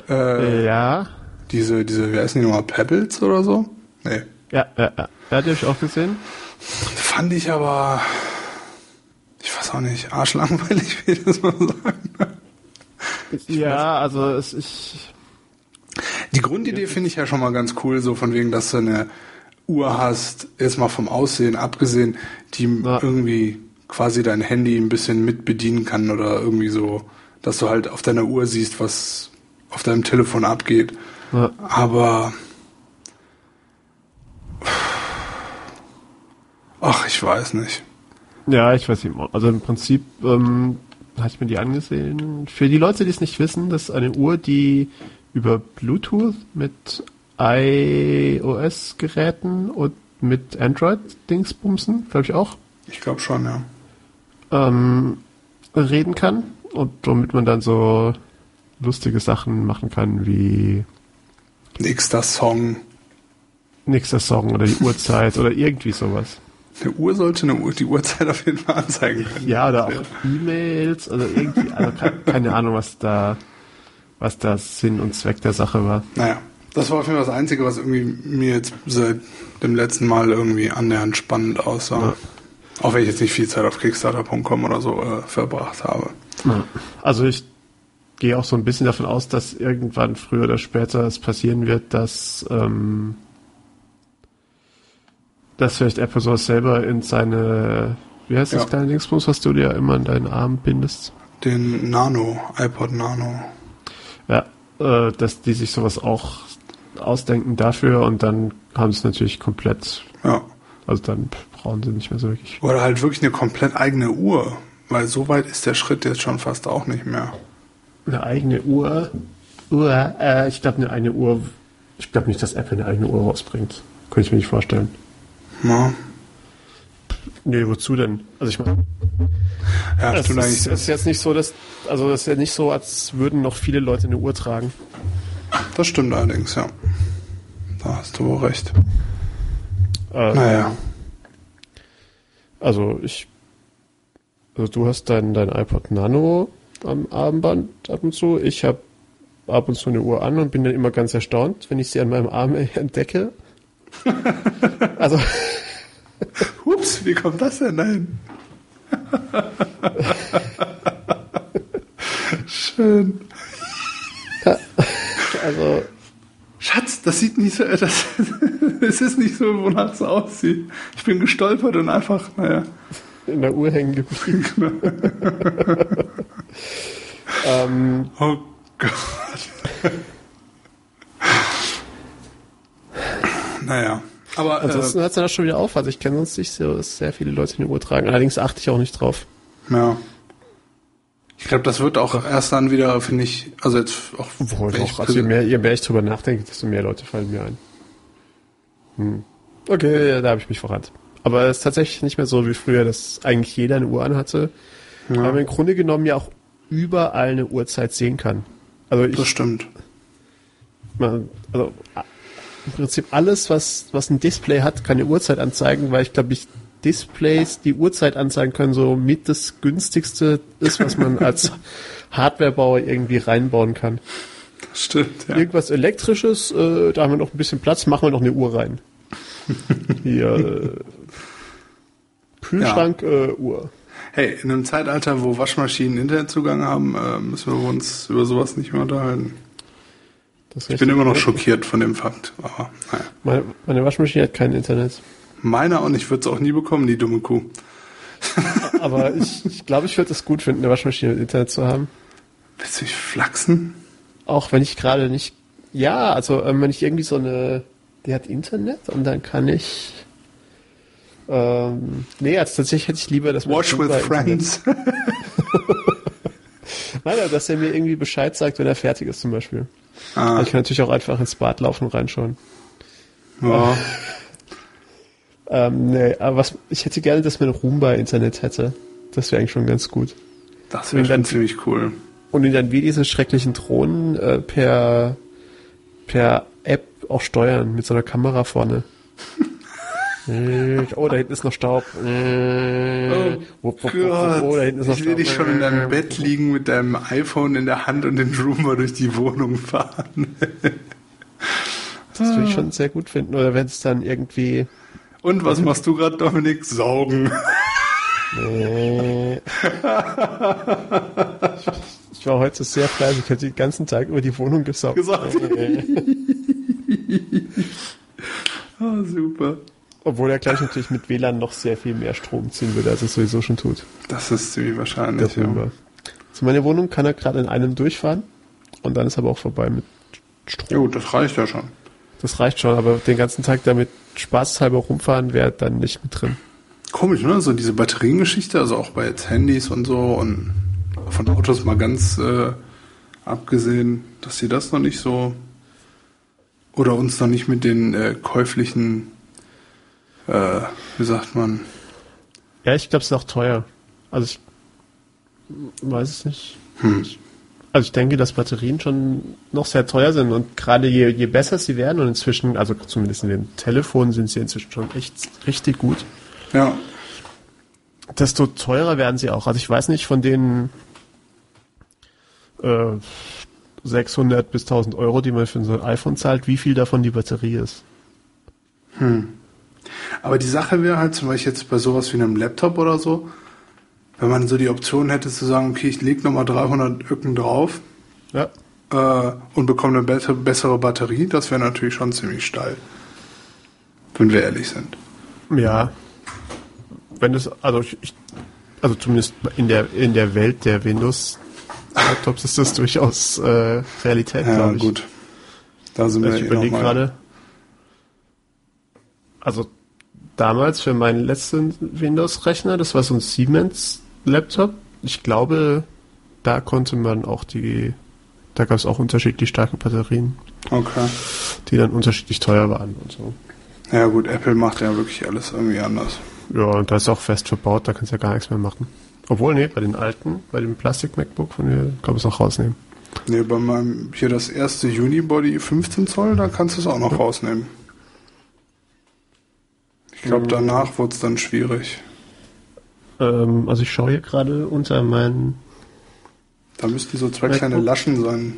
Speaker 1: Äh, ja.
Speaker 2: Diese, diese, wie heißen die nochmal, Pebbles oder so?
Speaker 1: Nee. Ja, ja, ja. Ja, die habe ich auch gesehen.
Speaker 2: Fand ich aber, ich weiß auch nicht, arschlangweilig, wie ich das mal sagen.
Speaker 1: Ja, also es ich.
Speaker 2: Die Grundidee finde ich ja schon mal ganz cool, so von wegen, dass du eine Uhr hast, jetzt mal vom Aussehen abgesehen, die ja. irgendwie quasi dein Handy ein bisschen mit bedienen kann oder irgendwie so, dass du halt auf deiner Uhr siehst, was auf deinem Telefon abgeht. Ja. Aber ach, ich weiß nicht.
Speaker 1: Ja, ich weiß nicht. Also im Prinzip ähm, hatte ich mir die angesehen. Für die Leute, die es nicht wissen, das ist eine Uhr, die über Bluetooth mit iOS-Geräten und mit Android-Dingsbumsen, glaube ich auch.
Speaker 2: Ich glaube schon, ja.
Speaker 1: Ähm, reden kann und womit man dann so lustige Sachen machen kann, wie
Speaker 2: nächster Song.
Speaker 1: Nächster Song oder die Uhrzeit oder irgendwie sowas.
Speaker 2: Eine Uhr sollte eine Uhr, die Uhrzeit auf jeden Fall anzeigen können.
Speaker 1: Ja, oder auch E-Mails oder irgendwie, also keine Ahnung, was da, was da Sinn und Zweck der Sache war.
Speaker 2: Naja, das war auf jeden Fall das Einzige, was irgendwie mir jetzt seit dem letzten Mal irgendwie annähernd spannend aussah. Ja. Auch wenn ich jetzt nicht viel Zeit auf Kickstarter.com oder so äh, verbracht habe.
Speaker 1: Ja. Also ich gehe auch so ein bisschen davon aus, dass irgendwann früher oder später es passieren wird, dass, ähm, dass vielleicht Apple sowas selber in seine, wie heißt das ja. kleine Dingsbums, was du dir immer in deinen Arm bindest?
Speaker 2: Den Nano, iPod Nano.
Speaker 1: Ja, äh, dass die sich sowas auch ausdenken dafür und dann haben sie es natürlich komplett.
Speaker 2: Ja.
Speaker 1: Also dann brauchen sie nicht mehr so wirklich.
Speaker 2: Oder halt wirklich eine komplett eigene Uhr weil so weit ist der Schritt jetzt schon fast auch nicht mehr.
Speaker 1: Eine eigene Uhr. Uhr, äh, ich glaube, eine eigene Uhr. Ich glaube nicht, dass Apple eine eigene Uhr rausbringt. Könnte ich mir nicht vorstellen.
Speaker 2: Ja.
Speaker 1: Nee, wozu denn? Also ich meine.
Speaker 2: Ja,
Speaker 1: es ist, es ist jetzt nicht so, dass. Also es ist ja nicht so, als würden noch viele Leute eine Uhr tragen.
Speaker 2: Das stimmt allerdings, ja. Da hast du wohl recht.
Speaker 1: Äh,
Speaker 2: Naja.
Speaker 1: Also ich. Also du hast dein, dein iPod Nano am Armband ab und zu. Ich habe ab und zu eine Uhr an und bin dann immer ganz erstaunt, wenn ich sie an meinem Arm entdecke. also
Speaker 2: Ups, wie kommt das denn dahin? Schön.
Speaker 1: also
Speaker 2: Schatz, das sieht nicht so, das, es ist nicht so, wonach es aussieht. Ich bin gestolpert und einfach, naja.
Speaker 1: in der Uhr hängen geblieben. ähm,
Speaker 2: Oh Gott. Naja. Aber
Speaker 1: ansonsten hört es dann auch schon wieder auf. Also ich kenne sonst nicht so, dass sehr viele Leute eine Uhr tragen. Allerdings achte ich auch nicht drauf.
Speaker 2: äh, ja. Ich glaube, das wird auch erst dann wieder, finde ich, also jetzt auch.
Speaker 1: Obwohl doch, also je mehr, je mehr ich drüber nachdenke, desto mehr Leute fallen mir ein. Hm. Okay, ja, da habe ich mich verrannt. Aber es ist tatsächlich nicht mehr so wie früher, dass eigentlich jeder eine Uhr anhatte. Weil man im Grunde genommen ja auch überall eine Uhrzeit sehen kann. Also
Speaker 2: das
Speaker 1: ich,
Speaker 2: stimmt.
Speaker 1: man, also im Prinzip alles, was, was ein Display hat, kann eine Uhrzeit anzeigen, weil ich glaube, ich Displays, die Uhrzeit anzeigen können, so mit das günstigste ist, was man als Hardwarebauer irgendwie reinbauen kann.
Speaker 2: Das stimmt, ja.
Speaker 1: Irgendwas elektrisches, äh, da haben wir noch ein bisschen Platz, machen wir noch eine Uhr rein. Hier, äh, Kühlschrank, äh, Uhr.
Speaker 2: Hey, in einem Zeitalter, wo Waschmaschinen Internetzugang haben, äh, müssen wir uns über sowas nicht mehr unterhalten. Ich bin immer noch schockiert von dem Fakt. Aber naja.
Speaker 1: Meine, meine Waschmaschine hat kein Internet.
Speaker 2: Meiner und ich würde es auch nie bekommen, die dumme Kuh.
Speaker 1: Aber ich, ich glaube, ich würde es gut finden, eine Waschmaschine mit Internet zu haben.
Speaker 2: Willst du mich flachsen?
Speaker 1: Auch wenn ich gerade nicht. Ja, also ähm, wenn ich irgendwie so eine. Die hat Internet und dann kann ich. Ähm, nee, also tatsächlich hätte ich lieber das
Speaker 2: Watch with friends.
Speaker 1: Nein, aber dass er mir irgendwie Bescheid sagt, wenn er fertig ist zum Beispiel.
Speaker 2: Ah,
Speaker 1: Ich kann natürlich auch einfach ins Bad laufen und reinschauen.
Speaker 2: ja.
Speaker 1: Ähm, nee, aber was, ich hätte gerne, dass man Roomba-Internet hätte. Das wäre eigentlich schon ganz gut.
Speaker 2: Das wäre schon
Speaker 1: Dann-
Speaker 2: ziemlich cool.
Speaker 1: Und ihn dann wie diese schrecklichen Drohnen äh, per, per App auch steuern, mit so einer Kamera vorne. Äh, oh, da hinten ist noch Staub. Äh,
Speaker 2: Oh
Speaker 1: wupp, wupp,
Speaker 2: Gott,
Speaker 1: oh, da hinten ist noch
Speaker 2: ich will dich schon in deinem
Speaker 1: Äh,
Speaker 2: Bett liegen mit deinem iPhone in der Hand und den Roomba durch die Wohnung fahren.
Speaker 1: Das würde ich schon sehr gut finden. Oder wenn es dann irgendwie
Speaker 2: Und was machst du gerade, Dominik? Saugen.
Speaker 1: Äh, ich war heute sehr fleißig, ich habe den ganzen Tag über die Wohnung gesaugt.
Speaker 2: Gesaugt.
Speaker 1: Äh,
Speaker 2: Ah, super.
Speaker 1: Obwohl er gleich natürlich mit WLAN noch sehr viel mehr Strom ziehen würde, als es sowieso schon tut.
Speaker 2: Das ist ziemlich wahrscheinlich. Ja.
Speaker 1: Zu meiner Wohnung kann er gerade in einem durchfahren und dann ist aber auch vorbei mit Strom.
Speaker 2: Gut, das reicht ja schon.
Speaker 1: Das reicht schon, aber den ganzen Tag damit spaßhalber rumfahren wäre dann nicht mit drin.
Speaker 2: Komisch, ne? So diese Batteriengeschichte, also auch bei jetzt Handys und so und von Autos mal ganz äh, abgesehen, dass sie das noch nicht so oder uns noch nicht mit den äh, käuflichen, äh, wie sagt man,
Speaker 1: Ja, ich glaube, es ist auch teuer. Also ich weiß es nicht.
Speaker 2: hm,
Speaker 1: Also ich denke, dass Batterien schon noch sehr teuer sind und gerade je, je besser sie werden und inzwischen, also zumindest in den Telefonen sind sie inzwischen schon echt richtig gut,
Speaker 2: ja,
Speaker 1: desto teurer werden sie auch. Also ich weiß nicht von den äh, 600 bis 1000 Euro, die man für so ein iPhone zahlt, wie viel davon die Batterie ist.
Speaker 2: Aber die Sache wäre halt zum Beispiel jetzt bei sowas wie einem Laptop oder so, wenn man so die Option hätte zu sagen, okay, ich lege nochmal 300 Öcken drauf
Speaker 1: Ja.
Speaker 2: äh, und bekomme eine bessere, bessere Batterie, das wäre natürlich schon ziemlich steil. Wenn wir ehrlich sind.
Speaker 1: Ja. Wenn es, also ich, ich- also zumindest in der in der Welt der Windows Laptops ist das durchaus äh, Realität,
Speaker 2: Ja,
Speaker 1: glaube ich.
Speaker 2: gut. Da sind
Speaker 1: Also
Speaker 2: wir
Speaker 1: ich
Speaker 2: eh
Speaker 1: überlege gerade. Also damals für meinen letzten Windows-Rechner, das war so ein Siemens Laptop. Ich glaube, da konnte man auch die, da gab es auch unterschiedlich starke Batterien.
Speaker 2: Okay.
Speaker 1: Die dann unterschiedlich teuer waren und so.
Speaker 2: Ja gut, Apple macht ja wirklich alles irgendwie anders.
Speaker 1: Ja, und da ist auch fest verbaut, da kannst du ja gar nichts mehr machen. Obwohl, nee, bei den alten, bei dem Plastik-MacBook von mir kann man es noch rausnehmen.
Speaker 2: Nee, bei meinem, hier das erste Unibody 15 Zoll, da kannst du es auch noch ja. rausnehmen. Ich glaube, mhm. danach wurde es dann schwierig.
Speaker 1: Ähm, also ich schaue hier gerade unter meinen...
Speaker 2: Da müssten so zwei kleine Laschen sein.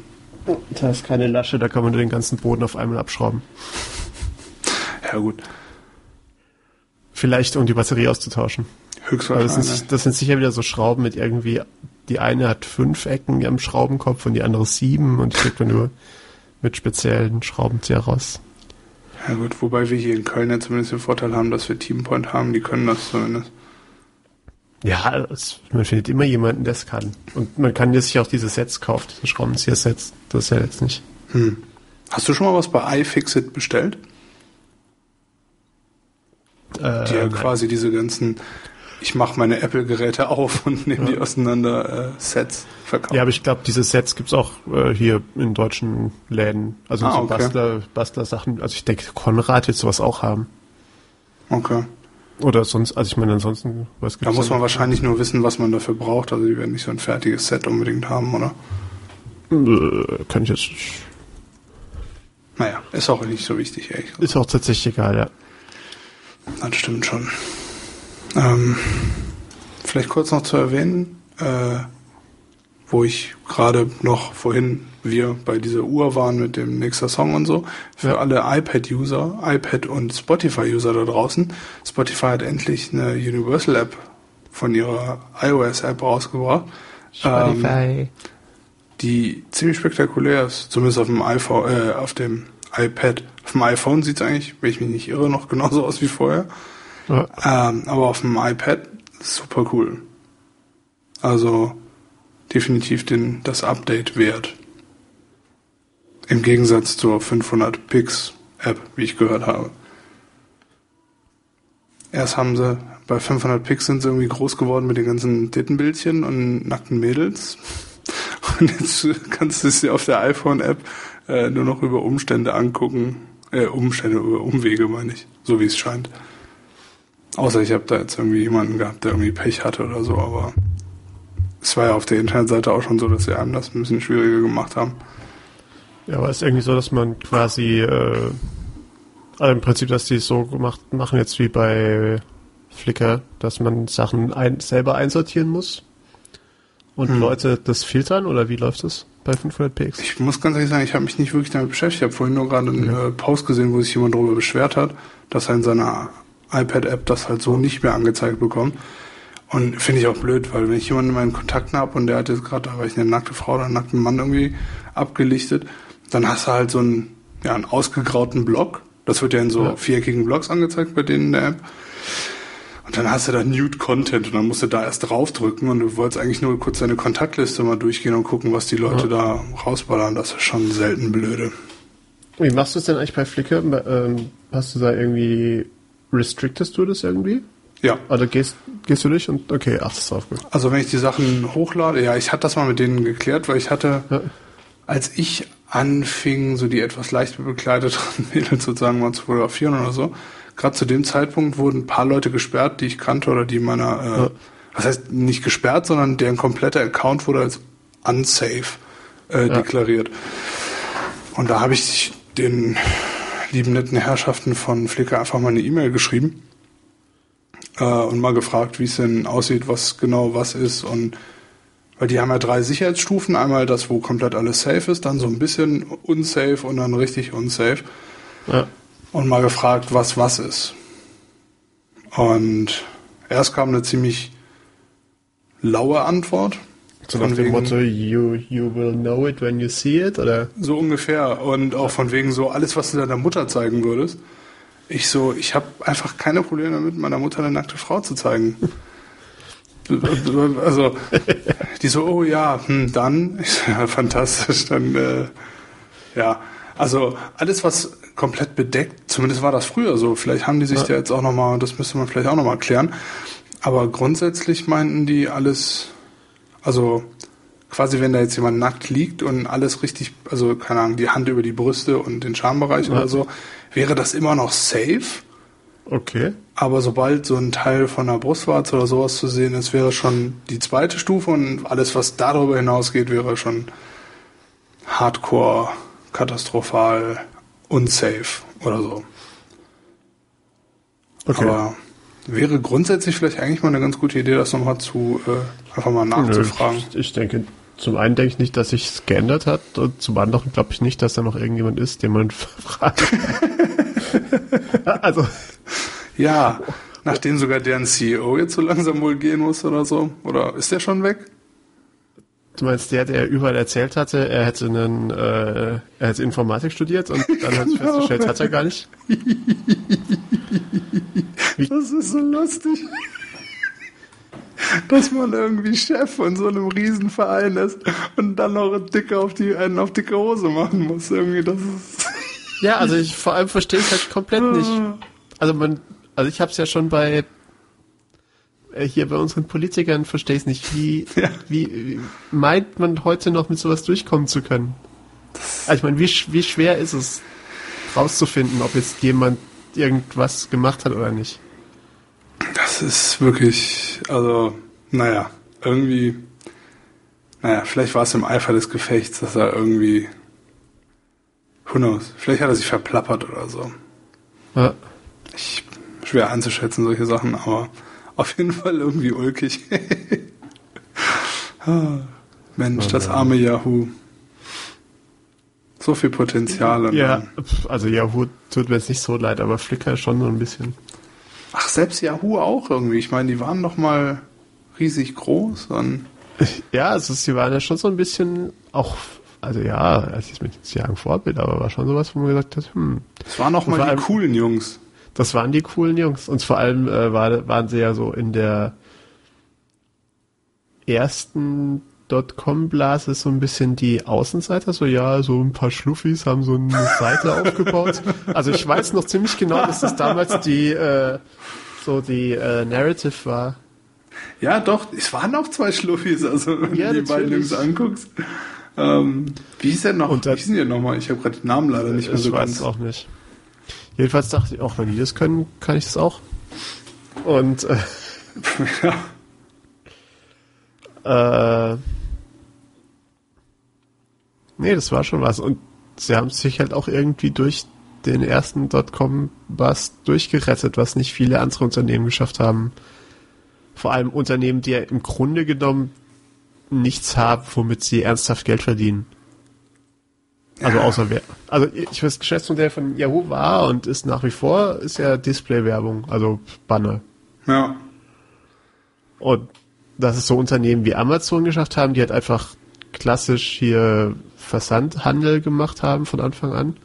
Speaker 1: Da ist keine Lasche, da kann man den ganzen Boden auf einmal abschrauben.
Speaker 2: Ja gut.
Speaker 1: Vielleicht um die Batterie auszutauschen.
Speaker 2: Höchstwahrscheinlich.
Speaker 1: Das sind, das sind sicher wieder so Schrauben mit irgendwie, die eine hat fünf Ecken am Schraubenkopf und die andere sieben und die kriegt man nur mit speziellen Schraubenzieher raus.
Speaker 2: Ja gut, wobei wir hier in Köln ja zumindest den Vorteil haben, dass wir Teampoint haben, die können das zumindest.
Speaker 1: Ja, es, man findet immer jemanden, der es kann. Und man kann sich auch diese Sets kaufen, diese Schraubenzieher-Sets. Das ist ja jetzt nicht.
Speaker 2: Hm. Hast du schon mal was bei iFixit bestellt? Äh, die ja quasi diese ganzen ich mache meine Apple-Geräte auf und nehme ja. die auseinander äh, Sets
Speaker 1: verkaufen. Ja, aber ich glaube, diese Sets gibt's auch äh, hier in deutschen Läden. Also ah, so okay. Bastler, Bastler-Sachen. Also ich denke, Konrad wird sowas auch haben.
Speaker 2: Okay.
Speaker 1: Oder sonst, also ich meine, ansonsten,
Speaker 2: was gibt's Da muss man wahrscheinlich nur wissen, was man dafür braucht. Also die werden nicht so ein fertiges Set unbedingt haben, oder?
Speaker 1: Äh, kann ich jetzt nicht.
Speaker 2: Naja, ist auch nicht so wichtig, ehrlich
Speaker 1: Ist auch tatsächlich egal, ja.
Speaker 2: Das stimmt schon. Ähm, vielleicht kurz noch zu erwähnen, äh, wo ich gerade noch vorhin wir bei dieser Uhr waren mit dem nächster Song und so. Für alle iPad-User, iPad und Spotify-User da draußen. Spotify hat endlich eine Universal-App von ihrer iOS-App rausgebracht. Spotify. Ähm, die ziemlich spektakulär ist, zumindest auf dem iPhone, äh, auf dem iPad. Auf dem iPhone sieht es eigentlich, wenn ich mich nicht irre, noch genauso aus wie vorher. Ja. Ähm, aber auf dem iPad super cool. Also definitiv den, das Update wert. Im Gegensatz zur 500 Pix App, wie ich gehört habe. Erst haben sie, bei 500 Pix sind sie irgendwie groß geworden mit den ganzen Tittenbildchen und nackten Mädels. Und jetzt kannst du es dir auf der iPhone-App äh, nur noch über Umstände angucken. Äh, Umstände, über Umwege meine ich, so wie es scheint. Außer ich habe da jetzt irgendwie jemanden gehabt, der irgendwie Pech hatte oder so, aber es war ja auf der Internetseite auch schon so, dass sie einem das ein bisschen schwieriger gemacht haben.
Speaker 1: Ja, aber es ist irgendwie so, dass man quasi äh, also im Prinzip, dass die es so gemacht machen jetzt wie bei Flickr, dass man Sachen ein, selber einsortieren muss und hm. Leute das filtern oder wie läuft das bei 500px?
Speaker 2: Ich muss ganz ehrlich sagen, ich habe mich nicht wirklich damit beschäftigt. Ich habe vorhin nur gerade einen ja. Äh, Post gesehen, wo sich jemand darüber beschwert hat, dass er in seiner iPad-App das halt so nicht mehr angezeigt bekommt. Und finde ich auch blöd, weil wenn ich jemanden in meinen Kontakten habe und der hat jetzt gerade, da war ich eine nackte Frau oder einen nackten Mann irgendwie abgelichtet, dann hast du halt so einen, ja, einen ausgegrauten Block. Das wird ja in so ja. viereckigen Blocks angezeigt bei denen in der App. Und dann hast du da Nude Content und dann musst du da erst draufdrücken und du wolltest eigentlich nur kurz deine Kontaktliste mal durchgehen und gucken, was die Leute ja. da rausballern. Das ist schon selten blöde.
Speaker 1: Wie machst du es denn eigentlich bei Flickr? Ähm, hast du da irgendwie restrictest du das irgendwie?
Speaker 2: Ja.
Speaker 1: Also gehst, gehst du dich und okay, achtest drauf.
Speaker 2: Gut. Also wenn ich die Sachen hochlade, ja, ich hatte das mal mit denen geklärt, weil ich hatte, ja. als ich anfing, so die etwas leicht bekleideteren Mädels sozusagen mal zu fotografieren oder so, gerade zu dem Zeitpunkt wurden ein paar Leute gesperrt, die ich kannte oder die meiner, äh, ja. was heißt nicht gesperrt, sondern deren kompletter Account wurde als unsafe äh, ja. deklariert. Und da habe ich den lieben netten Herrschaften von Flickr einfach mal eine E-Mail geschrieben äh, und mal gefragt, wie es denn aussieht, was genau was ist und weil die haben ja drei Sicherheitsstufen. Einmal das, wo komplett alles safe ist, dann so ein bisschen unsafe und dann richtig unsafe. Ja. Und mal gefragt, was was ist. Und erst kam eine ziemlich laue Antwort.
Speaker 1: So nach dem Motto, you, you will know it when you see it, oder?
Speaker 2: So ungefähr. Und auch von wegen so, alles, was du deiner Mutter zeigen würdest. Ich so, ich habe einfach keine Probleme damit, meiner Mutter eine nackte Frau zu zeigen. also, die so, oh ja, hm, dann, ich so, ja, fantastisch, dann, äh, ja. Also, alles, was komplett bedeckt, zumindest war das früher so, vielleicht haben die sich ja. da jetzt auch nochmal, das müsste man vielleicht auch nochmal klären, Aber grundsätzlich meinten die alles, also quasi wenn da jetzt jemand nackt liegt und alles richtig, also keine Ahnung, die Hand über die Brüste und den Schambereich ja. oder so, wäre das immer noch safe.
Speaker 1: Okay.
Speaker 2: Aber sobald so ein Teil von der Brustwarze oder sowas zu sehen ist, wäre schon die zweite Stufe und alles, was darüber hinausgeht, wäre schon hardcore, katastrophal, unsafe oder so. Okay. Aber wäre grundsätzlich vielleicht eigentlich mal eine ganz gute Idee, das nochmal zu äh, einfach mal nachzufragen.
Speaker 1: Ich, ich denke, zum einen denke ich nicht, dass sich es geändert hat und zum anderen glaube ich nicht, dass da noch irgendjemand ist, den man fragt.
Speaker 2: also. Ja, nachdem sogar deren CEO jetzt so langsam wohl gehen muss oder so. Oder ist der schon weg?
Speaker 1: Du meinst der, der überall erzählt hatte, er hätte einen, äh, er hätte Informatik studiert und dann hat sich festgestellt, hat er gar nicht.
Speaker 2: das ist so lustig. Dass man irgendwie Chef von so einem Riesenverein ist und dann noch dicke auf die, einen auf dicke Hose machen muss. Irgendwie, das ist.
Speaker 1: Ja, also ich vor allem verstehe es halt komplett nicht. Also man, also ich habe es ja schon bei äh, hier bei unseren Politikern verstehe ich es nicht. Wie, ja. wie, wie, meint man heute noch mit sowas durchkommen zu können? Also ich meine, wie, wie schwer ist es rauszufinden, ob jetzt jemand irgendwas gemacht hat oder nicht?
Speaker 2: Das ist wirklich, also, naja, irgendwie, naja, vielleicht war es im Eifer des Gefechts, dass er irgendwie, who knows, vielleicht hat er sich verplappert oder so. Ja. Ich, schwer einzuschätzen, solche Sachen, aber auf jeden Fall irgendwie ulkig. Ah, Mensch, das arme Yahoo. So viel Potenzial.
Speaker 1: ja, also Yahoo tut mir jetzt nicht so leid, aber Flickr schon so ein bisschen.
Speaker 2: Ach, selbst Yahoo auch irgendwie. Ich meine, die waren doch mal riesig groß. Und
Speaker 1: ja, also sie waren ja schon so ein bisschen auch, also ja, als ich mit jetzt sagen Vorbild, aber war schon sowas, wo man gesagt hat, hm.
Speaker 2: Das waren noch mal die allem, coolen Jungs.
Speaker 1: Das waren die coolen Jungs. Und vor allem äh, war, waren sie ja so in der ersten Dotcom-Blase so ein bisschen die Außenseiter, so ja, so ein paar Schluffis haben so eine Seite aufgebaut. Also ich weiß noch ziemlich genau, dass das damals die äh, so die äh, Narrative war.
Speaker 2: Ja, doch, es waren auch zwei Schluffis, also wenn ja, du die beiden Jungs anguckst. Ähm, wie hieß der noch? Und wie hießen die nochmal? Ich habe gerade den Namen leider nicht mehr so
Speaker 1: ganz. Ich weiß auch nicht. Jedenfalls dachte ich auch, wenn die das können, kann ich das auch. Und äh, ja. äh, Nee, das war schon was. Und sie haben sich halt auch irgendwie durch den ersten Dotcom-Bust durchgerettet, was nicht viele andere Unternehmen geschafft haben. Vor allem Unternehmen, die ja im Grunde genommen nichts haben, womit sie ernsthaft Geld verdienen. Also außer wer. Also ich weiß, Geschäftsmodell von Yahoo war und ist nach wie vor ist ja Display-Werbung, also Banner.
Speaker 2: Ja.
Speaker 1: Und dass es so Unternehmen wie Amazon geschafft haben, die halt einfach klassisch hier Versandhandel gemacht haben von Anfang an,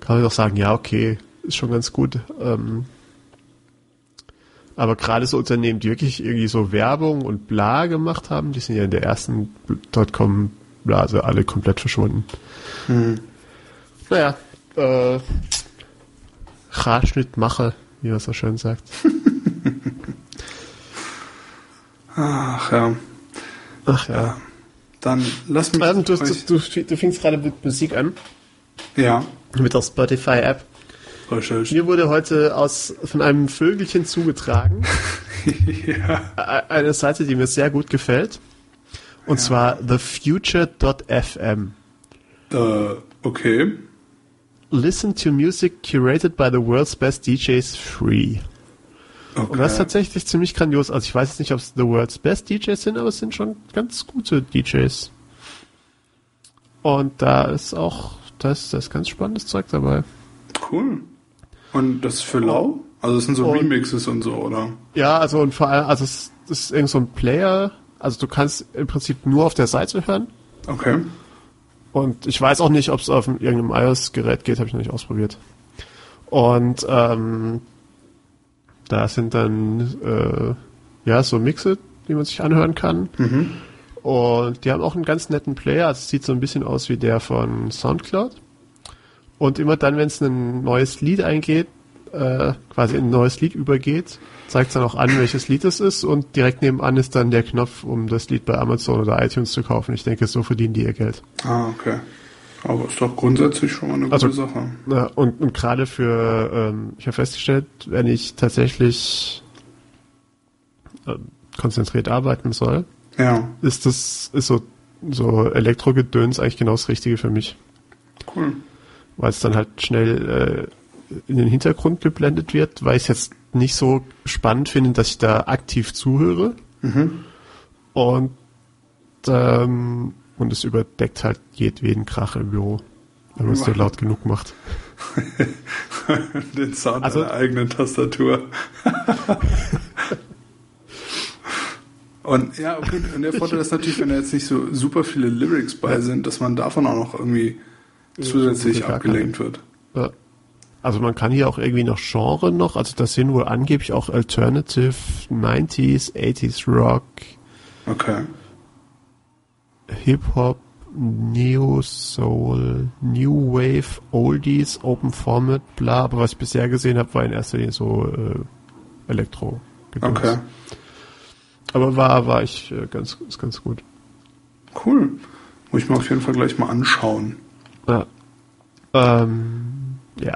Speaker 1: kann man doch sagen, ja, okay, ist schon ganz gut. Ähm, aber gerade so Unternehmen, die wirklich irgendwie so Werbung und bla gemacht haben, die sind ja in der ersten Dotcom-Blase alle komplett verschwunden. Hm. Naja, äh, Haarschnittmache, wie man so schön sagt.
Speaker 2: Ach ja.
Speaker 1: Ach ja.
Speaker 2: Dann lass mich.
Speaker 1: Also, du, du, du, du fingst gerade mit Musik an.
Speaker 2: Ja.
Speaker 1: Mit der Spotify-App. Mir wurde heute aus, von einem Vögelchen zugetragen. ja. Eine Seite, die mir sehr gut gefällt. Und ja. zwar thefuture.fm.
Speaker 2: Uh, okay.
Speaker 1: Listen to music curated by the world's best DJs free. Okay. Und das ist tatsächlich ziemlich grandios. Also ich weiß jetzt nicht, ob es The World's Best DJs sind, aber es sind schon ganz gute DJs. Und da ist auch, da ist, da ist ganz spannendes Zeug dabei.
Speaker 2: Cool. Und das ist für lau? Also es sind so und, Remixes und so, oder?
Speaker 1: Ja, also und vor allem, also es ist irgend so ein Player, also du kannst im Prinzip nur auf der Seite hören.
Speaker 2: Okay.
Speaker 1: Und ich weiß auch nicht, ob es auf irgendeinem iOS-Gerät geht, habe ich noch nicht ausprobiert. Und ähm, da sind dann äh, ja so Mixe, die man sich anhören kann. Mhm. Und die haben auch einen ganz netten Player. Also es sieht so ein bisschen aus wie der von Soundcloud. Und immer dann, wenn es ein neues Lied eingeht, äh, quasi in ein neues Lied übergeht, zeigt dann auch an, welches Lied es ist und direkt nebenan ist dann der Knopf, um das Lied bei Amazon oder iTunes zu kaufen. Ich denke, so verdienen die ihr Geld.
Speaker 2: Ah, okay. Aber ist doch grundsätzlich schon mal eine
Speaker 1: also,
Speaker 2: gute Sache.
Speaker 1: Na, und, und gerade für, ähm, ich habe festgestellt, wenn ich tatsächlich äh, konzentriert arbeiten soll,
Speaker 2: ja.
Speaker 1: ist das, ist so, so Elektrogedöns eigentlich genau das Richtige für mich.
Speaker 2: Cool.
Speaker 1: Weil es dann halt schnell äh, in den Hintergrund geblendet wird, weil ich es jetzt nicht so spannend finde, dass ich da aktiv zuhöre.
Speaker 2: Mhm.
Speaker 1: Und ähm, und es überdeckt halt jedweden Krach im Büro, wenn man es so laut genug macht.
Speaker 2: Den Sound also, einer eigenen Tastatur. und ja, gut, und der Vorteil ist natürlich, wenn da jetzt nicht so super viele Lyrics bei ja. sind, dass man davon auch noch irgendwie zusätzlich abgelenkt wird.
Speaker 1: Ja. Also man kann hier auch irgendwie noch Genre noch, also das sind wohl angeblich auch Alternative 90s, 80s Rock.
Speaker 2: Okay.
Speaker 1: Hip-Hop, Neo Soul, New Wave, Oldies, Open Format, bla, aber was ich bisher gesehen habe, war in erster Linie so äh, Elektro.
Speaker 2: -Gedöns. Okay.
Speaker 1: Aber war, war ich äh, ganz, ist ganz gut.
Speaker 2: Cool. Muss ich mir auf jeden Fall gleich mal anschauen.
Speaker 1: Ja. Ähm, ja.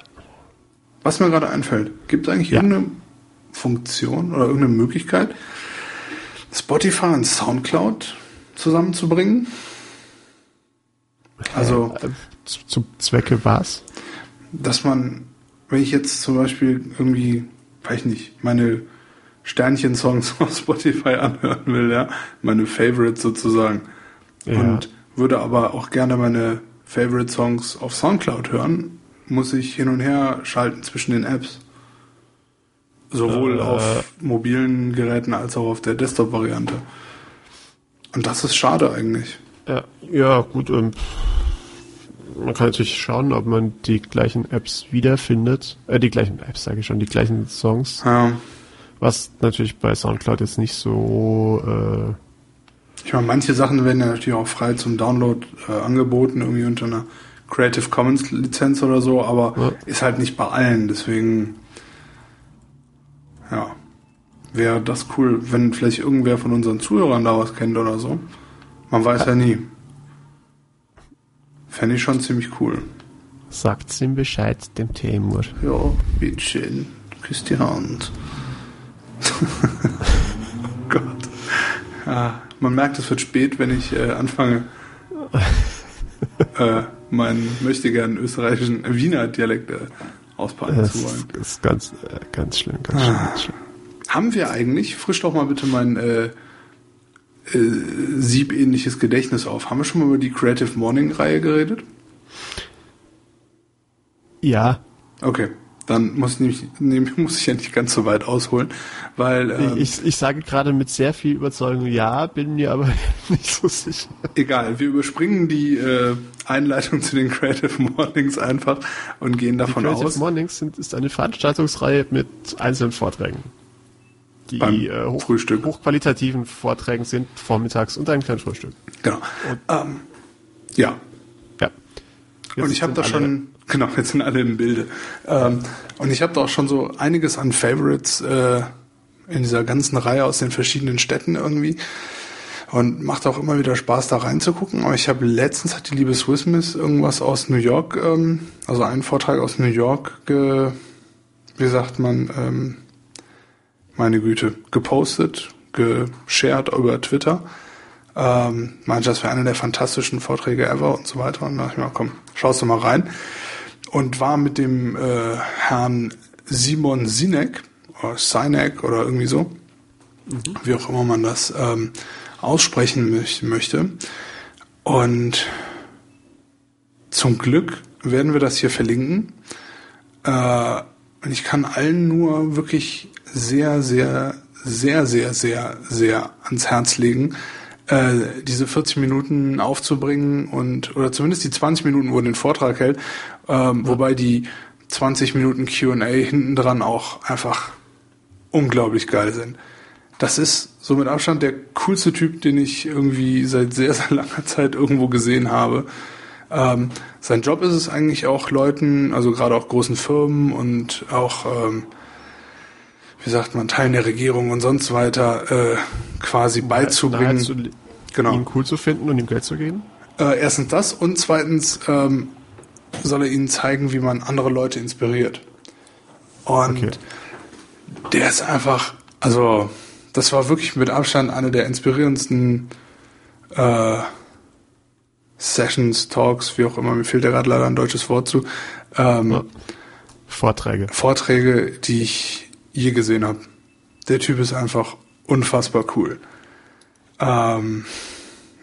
Speaker 2: Was mir gerade einfällt, gibt es eigentlich ja. irgendeine Funktion oder irgendeine Möglichkeit, Spotify und Soundcloud zusammenzubringen. Also
Speaker 1: äh, zum Zwecke was?
Speaker 2: Dass man, wenn ich jetzt zum Beispiel irgendwie, weiß ich nicht, meine Sternchen-Songs auf Spotify anhören will, ja, meine Favorites sozusagen, ja. und würde aber auch gerne meine Favorite-Songs auf Soundcloud hören, muss ich hin und her schalten zwischen den Apps. Sowohl äh, auf mobilen Geräten als auch auf der Desktop-Variante. Und das ist schade eigentlich.
Speaker 1: Ja, ja gut. Ähm, man kann natürlich schauen, ob man die gleichen Apps wiederfindet. Äh, die gleichen Apps, sage ich schon, die gleichen Songs.
Speaker 2: Ja.
Speaker 1: Was natürlich bei Soundcloud jetzt nicht so. Äh,
Speaker 2: ich meine, manche Sachen werden ja natürlich auch frei zum Download äh, angeboten, irgendwie unter einer Creative Commons Lizenz oder so, aber ja. ist halt nicht bei allen. Deswegen, ja wäre das cool, wenn vielleicht irgendwer von unseren Zuhörern da was kennt oder so. Man weiß ja nie. Fände ich schon ziemlich cool.
Speaker 1: Sagt's ihm Bescheid, dem Timur.
Speaker 2: Ja, bitteschön. Küsst die Hand. Gott. Ja, man merkt, es wird spät, wenn ich äh, anfange, äh, meinen möchtegern österreichischen Wiener Dialekt äh, auspacken zu wollen.
Speaker 1: Das ist ganz, äh, ganz schlimm, ganz schlimm, ganz schlimm.
Speaker 2: Haben wir eigentlich, frisch doch mal bitte mein äh, äh, siebähnliches Gedächtnis auf. Haben wir schon mal über die Creative Morning Reihe geredet?
Speaker 1: Ja.
Speaker 2: Okay. Dann muss ich, nämlich, muss ich ja nicht ganz so weit ausholen, weil ähm,
Speaker 1: ich, ich sage gerade mit sehr viel Überzeugung ja, bin mir aber nicht so sicher.
Speaker 2: Egal, wir überspringen die äh, Einleitung zu den Creative Mornings einfach und gehen davon
Speaker 1: die Creative
Speaker 2: aus.
Speaker 1: Creative Mornings sind, ist eine Veranstaltungsreihe mit einzelnen Vorträgen die äh, hoch, hochqualitativen Vorträgen sind, vormittags und ein kleines Frühstück.
Speaker 2: Genau. Ähm, ja.
Speaker 1: Ja.
Speaker 2: Jetzt und ich habe da schon, genau, jetzt sind alle im Bilde. Ähm, und ich habe da auch schon so einiges an Favorites äh, in dieser ganzen Reihe aus den verschiedenen Städten irgendwie. Und macht auch immer wieder Spaß, da reinzugucken. Aber ich habe letztens hat die liebe Swissmiss irgendwas aus New York, ähm, also einen Vortrag aus New York, ge, wie sagt man, ähm, meine Güte, gepostet, geshared über Twitter. Ähm, meinte, das wäre einer der fantastischen Vorträge ever und so weiter. Und da dachte ich mir, komm, schaust du mal rein. Und war mit dem äh, Herrn Simon Sinek, oder Sinek oder irgendwie so, mhm. wie auch immer man das ähm, aussprechen möchte. Und zum Glück werden wir das hier verlinken. Äh, und ich kann allen nur wirklich sehr, sehr, sehr, sehr, sehr, sehr ans Herz legen, äh, diese 40 Minuten aufzubringen und oder zumindest die 20 Minuten, wo er den Vortrag hält, ähm, ja. wobei die 20 Minuten Q&A hinten dran auch einfach unglaublich geil sind. Das ist so mit Abstand der coolste Typ, den ich irgendwie seit sehr, sehr langer Zeit irgendwo gesehen habe. Ähm, sein Job ist es eigentlich auch Leuten, also gerade auch großen Firmen und auch, ähm, wie sagt man, Teilen der Regierung und sonst weiter äh, quasi beizubringen. Zu,
Speaker 1: genau. Ihn cool zu finden und ihm Geld zu geben?
Speaker 2: Äh, erstens das und zweitens ähm, soll er ihnen zeigen, wie man andere Leute inspiriert. Und okay. der ist einfach, also das war wirklich mit Abstand eine der inspirierendsten äh, Sessions, Talks, wie auch immer, mir fehlt da gerade leider ein deutsches Wort zu. Ähm,
Speaker 1: Vorträge.
Speaker 2: Vorträge, die ich je gesehen habe. Der Typ ist einfach unfassbar cool. Ähm,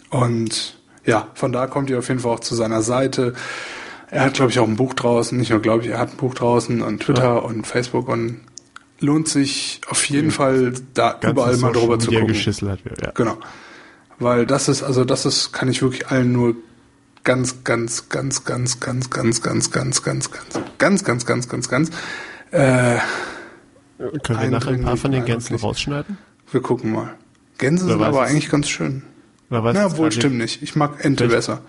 Speaker 2: und ja, von da kommt ihr auf jeden Fall auch zu seiner Seite. Er hat, glaube ich, auch ein Buch draußen. Nicht nur, glaube ich, er hat ein Buch draußen und Twitter ja. und Facebook und lohnt sich auf jeden ja. Fall da Ganz überall mal drüber zu gucken.
Speaker 1: Hat, ja.
Speaker 2: Genau. Weil das ist, also das ist, kann ich wirklich allen nur ganz, ganz, ganz, ganz, ganz, ganz, ganz, ganz, ganz, ganz, ganz, ganz, ganz, ganz, ganz, äh,
Speaker 1: Können wir nachher ein paar von den Gänsen rausschneiden?
Speaker 2: Wir gucken mal. Gänse sind aber eigentlich ganz schön. Na, wohl stimmt nicht. Ich mag Ente besser.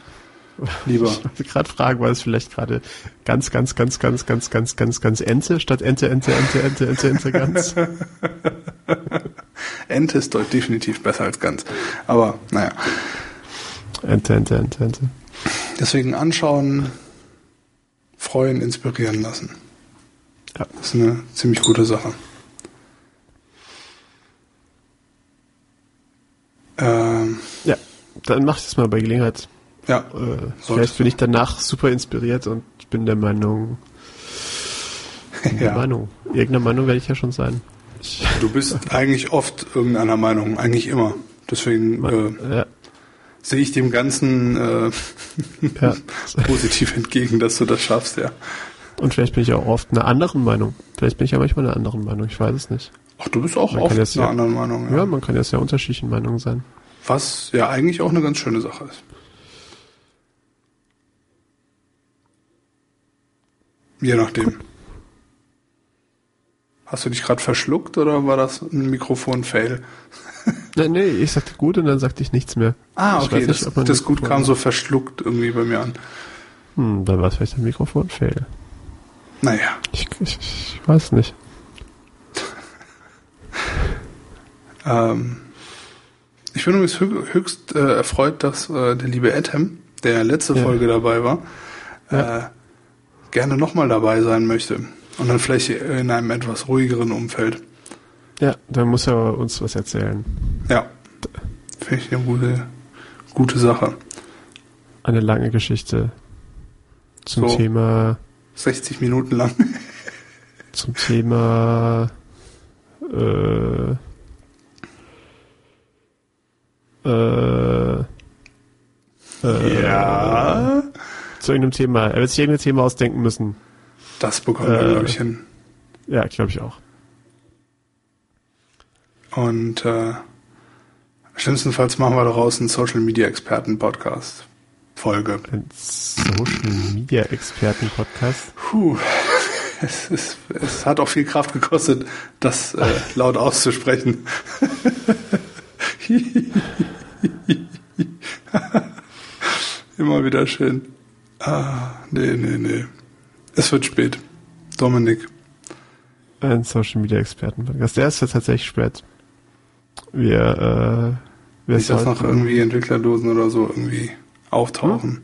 Speaker 2: Lieber. Ich
Speaker 1: wollte gerade fragen, weil es vielleicht gerade ganz, ganz, ganz, ganz, ganz, ganz, ganz, ganz Ente statt Ente, Ente, Ente, Ente, Ente, Ente, ganz.
Speaker 2: Ente ist dort definitiv besser als ganz. Aber naja.
Speaker 1: Ente, Ente, Ente, Ente.
Speaker 2: Deswegen anschauen, freuen, inspirieren lassen. Ja. Das ist eine ziemlich gute Sache.
Speaker 1: Ähm, ja, dann mach ich das mal bei Gelegenheit.
Speaker 2: Ja.
Speaker 1: Äh, vielleicht bin ich danach super inspiriert und bin der Meinung. ja. Der Meinung. Irgendeiner Meinung werde ich ja schon sein.
Speaker 2: Ich du bist eigentlich oft irgendeiner Meinung, eigentlich immer. Deswegen Man, äh, ja. Sehe ich dem Ganzen äh, ja. positiv entgegen, dass du das schaffst, ja.
Speaker 1: Und vielleicht bin ich auch oft einer anderen Meinung. Vielleicht bin ich ja manchmal einer anderen Meinung, ich weiß es nicht.
Speaker 2: Ach, du bist auch man oft einer anderen Meinung.
Speaker 1: Ja. ja, man kann ja sehr unterschiedlichen Meinungen sein.
Speaker 2: Was ja eigentlich auch eine ganz schöne Sache ist. Je nachdem. Gut. Hast du dich gerade verschluckt oder war das ein Mikrofon-Fail?
Speaker 1: Nee, nee, ich sagte gut und dann sagte ich nichts mehr.
Speaker 2: Ah, okay, nicht, das, das gut kam so verschluckt irgendwie bei mir an.
Speaker 1: Hm, dann war es vielleicht ein Mikrofon-Fail.
Speaker 2: Naja.
Speaker 1: Ich, ich, ich weiß nicht.
Speaker 2: ähm, ich bin übrigens höchst äh, erfreut, dass äh, der liebe Adam, der letzte ja. Folge dabei war, ja. äh, gerne nochmal dabei sein möchte. Und dann vielleicht in einem etwas ruhigeren Umfeld.
Speaker 1: Ja, dann muss er uns was erzählen.
Speaker 2: Ja. Finde ich eine gute, gute Sache.
Speaker 1: Eine lange Geschichte zum so Thema
Speaker 2: 60 Minuten lang.
Speaker 1: zum Thema äh, äh,
Speaker 2: äh, ja
Speaker 1: zu irgendeinem Thema. Er wird sich irgendein Thema ausdenken müssen.
Speaker 2: Das bekommt äh, er, glaube ich, hin.
Speaker 1: Ja, glaube ich auch.
Speaker 2: Und äh, schlimmstenfalls machen wir daraus einen Social Media Experten Podcast Folge.
Speaker 1: Ein Social Media Experten Podcast.
Speaker 2: Puh. Es, ist, es hat auch viel Kraft gekostet, das äh, laut auszusprechen. Immer wieder schön. Ah, nee, nee, nee. Es wird spät. Dominik.
Speaker 1: Ein Social Media Experten Podcast. Der ist ja tatsächlich spät. Wir,
Speaker 2: äh, wir Nicht, dass noch irgendwie Entwicklerdosen oder so irgendwie auftauchen.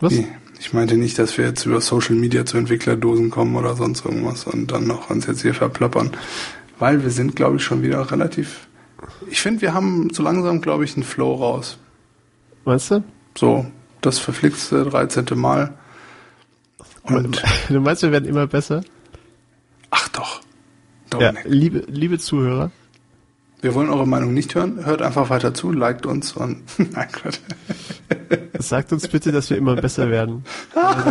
Speaker 2: Was? Wie? Ich meinte nicht, dass wir jetzt über Social Media zu Entwicklerdosen kommen oder sonst irgendwas und dann noch uns jetzt hier verplappern. Weil wir sind, glaube ich, schon wieder relativ. Ich finde, wir haben so langsam, glaube ich, einen Flow raus.
Speaker 1: Meinst du?
Speaker 2: So, das verflixte 13. Mal.
Speaker 1: Und du meinst, wir werden immer besser?
Speaker 2: Ach doch.
Speaker 1: Ja, liebe, liebe Zuhörer.
Speaker 2: Wir wollen eure Meinung nicht hören. Hört einfach weiter zu, liked uns und nein, Gott.
Speaker 1: Sagt uns bitte, dass wir immer besser werden.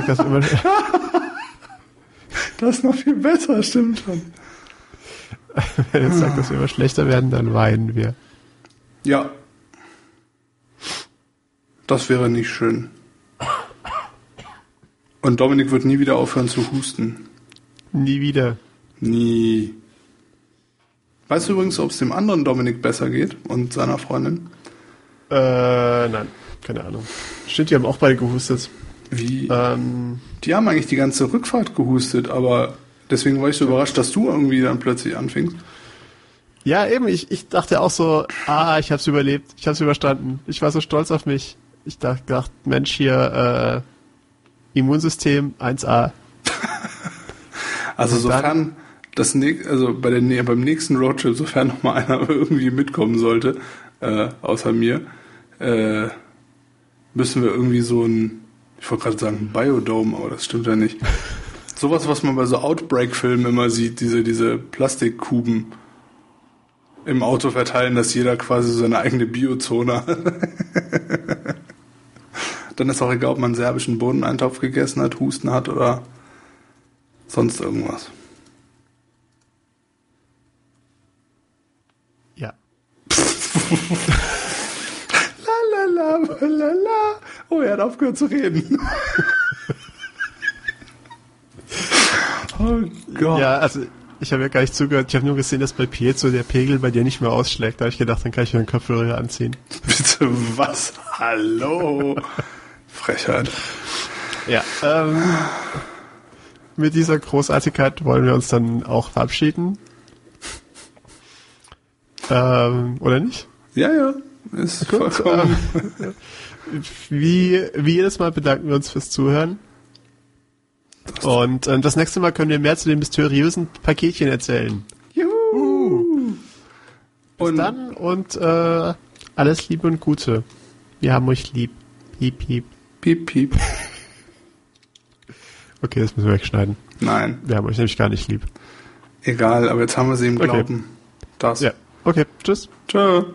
Speaker 1: das, immer
Speaker 2: das ist noch viel besser, stimmt schon.
Speaker 1: Wenn er sagt, dass wir immer schlechter werden, dann weinen wir.
Speaker 2: Ja, das wäre nicht schön. Und Dominik wird nie wieder aufhören zu husten.
Speaker 1: Nie wieder.
Speaker 2: Nie. Weißt du übrigens, ob es dem anderen Dominik besser geht und seiner Freundin?
Speaker 1: Äh, nein, keine Ahnung. Stimmt, die haben auch beide gehustet.
Speaker 2: Wie? Ähm, die haben eigentlich die ganze Rückfahrt gehustet, aber deswegen war ich so überrascht, dass du irgendwie dann plötzlich anfingst.
Speaker 1: Ja, eben, ich, ich dachte auch so, ah, ich hab's überlebt, ich hab's überstanden. Ich war so stolz auf mich. Ich dachte, dachte Mensch, hier äh, Immunsystem 1A.
Speaker 2: also sofern das also bei der beim nächsten Roadtrip, sofern noch mal einer irgendwie mitkommen sollte, äh, außer mir, äh, müssen wir irgendwie so ein, ich wollte gerade sagen Biodome, aber das stimmt ja nicht. Sowas, was man bei so Outbreak-Filmen immer sieht, diese, diese Plastikkuben im Auto verteilen, dass jeder quasi seine eigene Biozone hat. Dann ist auch egal, ob man einen serbischen Bohneneintopf gegessen hat, Husten hat oder sonst irgendwas. La la la la la. Oh, er hat aufgehört zu reden.
Speaker 1: oh Gott. Ja, also ich habe ja gar nicht zugehört. Ich habe nur gesehen, dass bei Piezo der Pegel bei dir nicht mehr ausschlägt. Da habe ich gedacht, dann kann ich mir einen Kopfhörer anziehen.
Speaker 2: Bitte was? Hallo? Frechheit.
Speaker 1: Ja. Ähm, mit dieser Großartigkeit wollen wir uns dann auch verabschieden. Ähm, oder nicht?
Speaker 2: Ja, ja. Ist Gut, vollkommen.
Speaker 1: Ähm, wie, wie jedes Mal bedanken wir uns fürs Zuhören. Und äh, das nächste Mal können wir mehr zu den mysteriösen Paketchen erzählen. Juhu! Bis und dann und äh, alles Liebe und Gute. Wir haben euch lieb. Piep, piep.
Speaker 2: Piep, piep.
Speaker 1: Okay, das müssen wir wegschneiden.
Speaker 2: Nein.
Speaker 1: Wir haben euch nämlich gar nicht lieb.
Speaker 2: Egal, aber jetzt haben wir sie im Glauben.
Speaker 1: Okay. Das. Ja. Okay, tschüss.
Speaker 2: Ciao.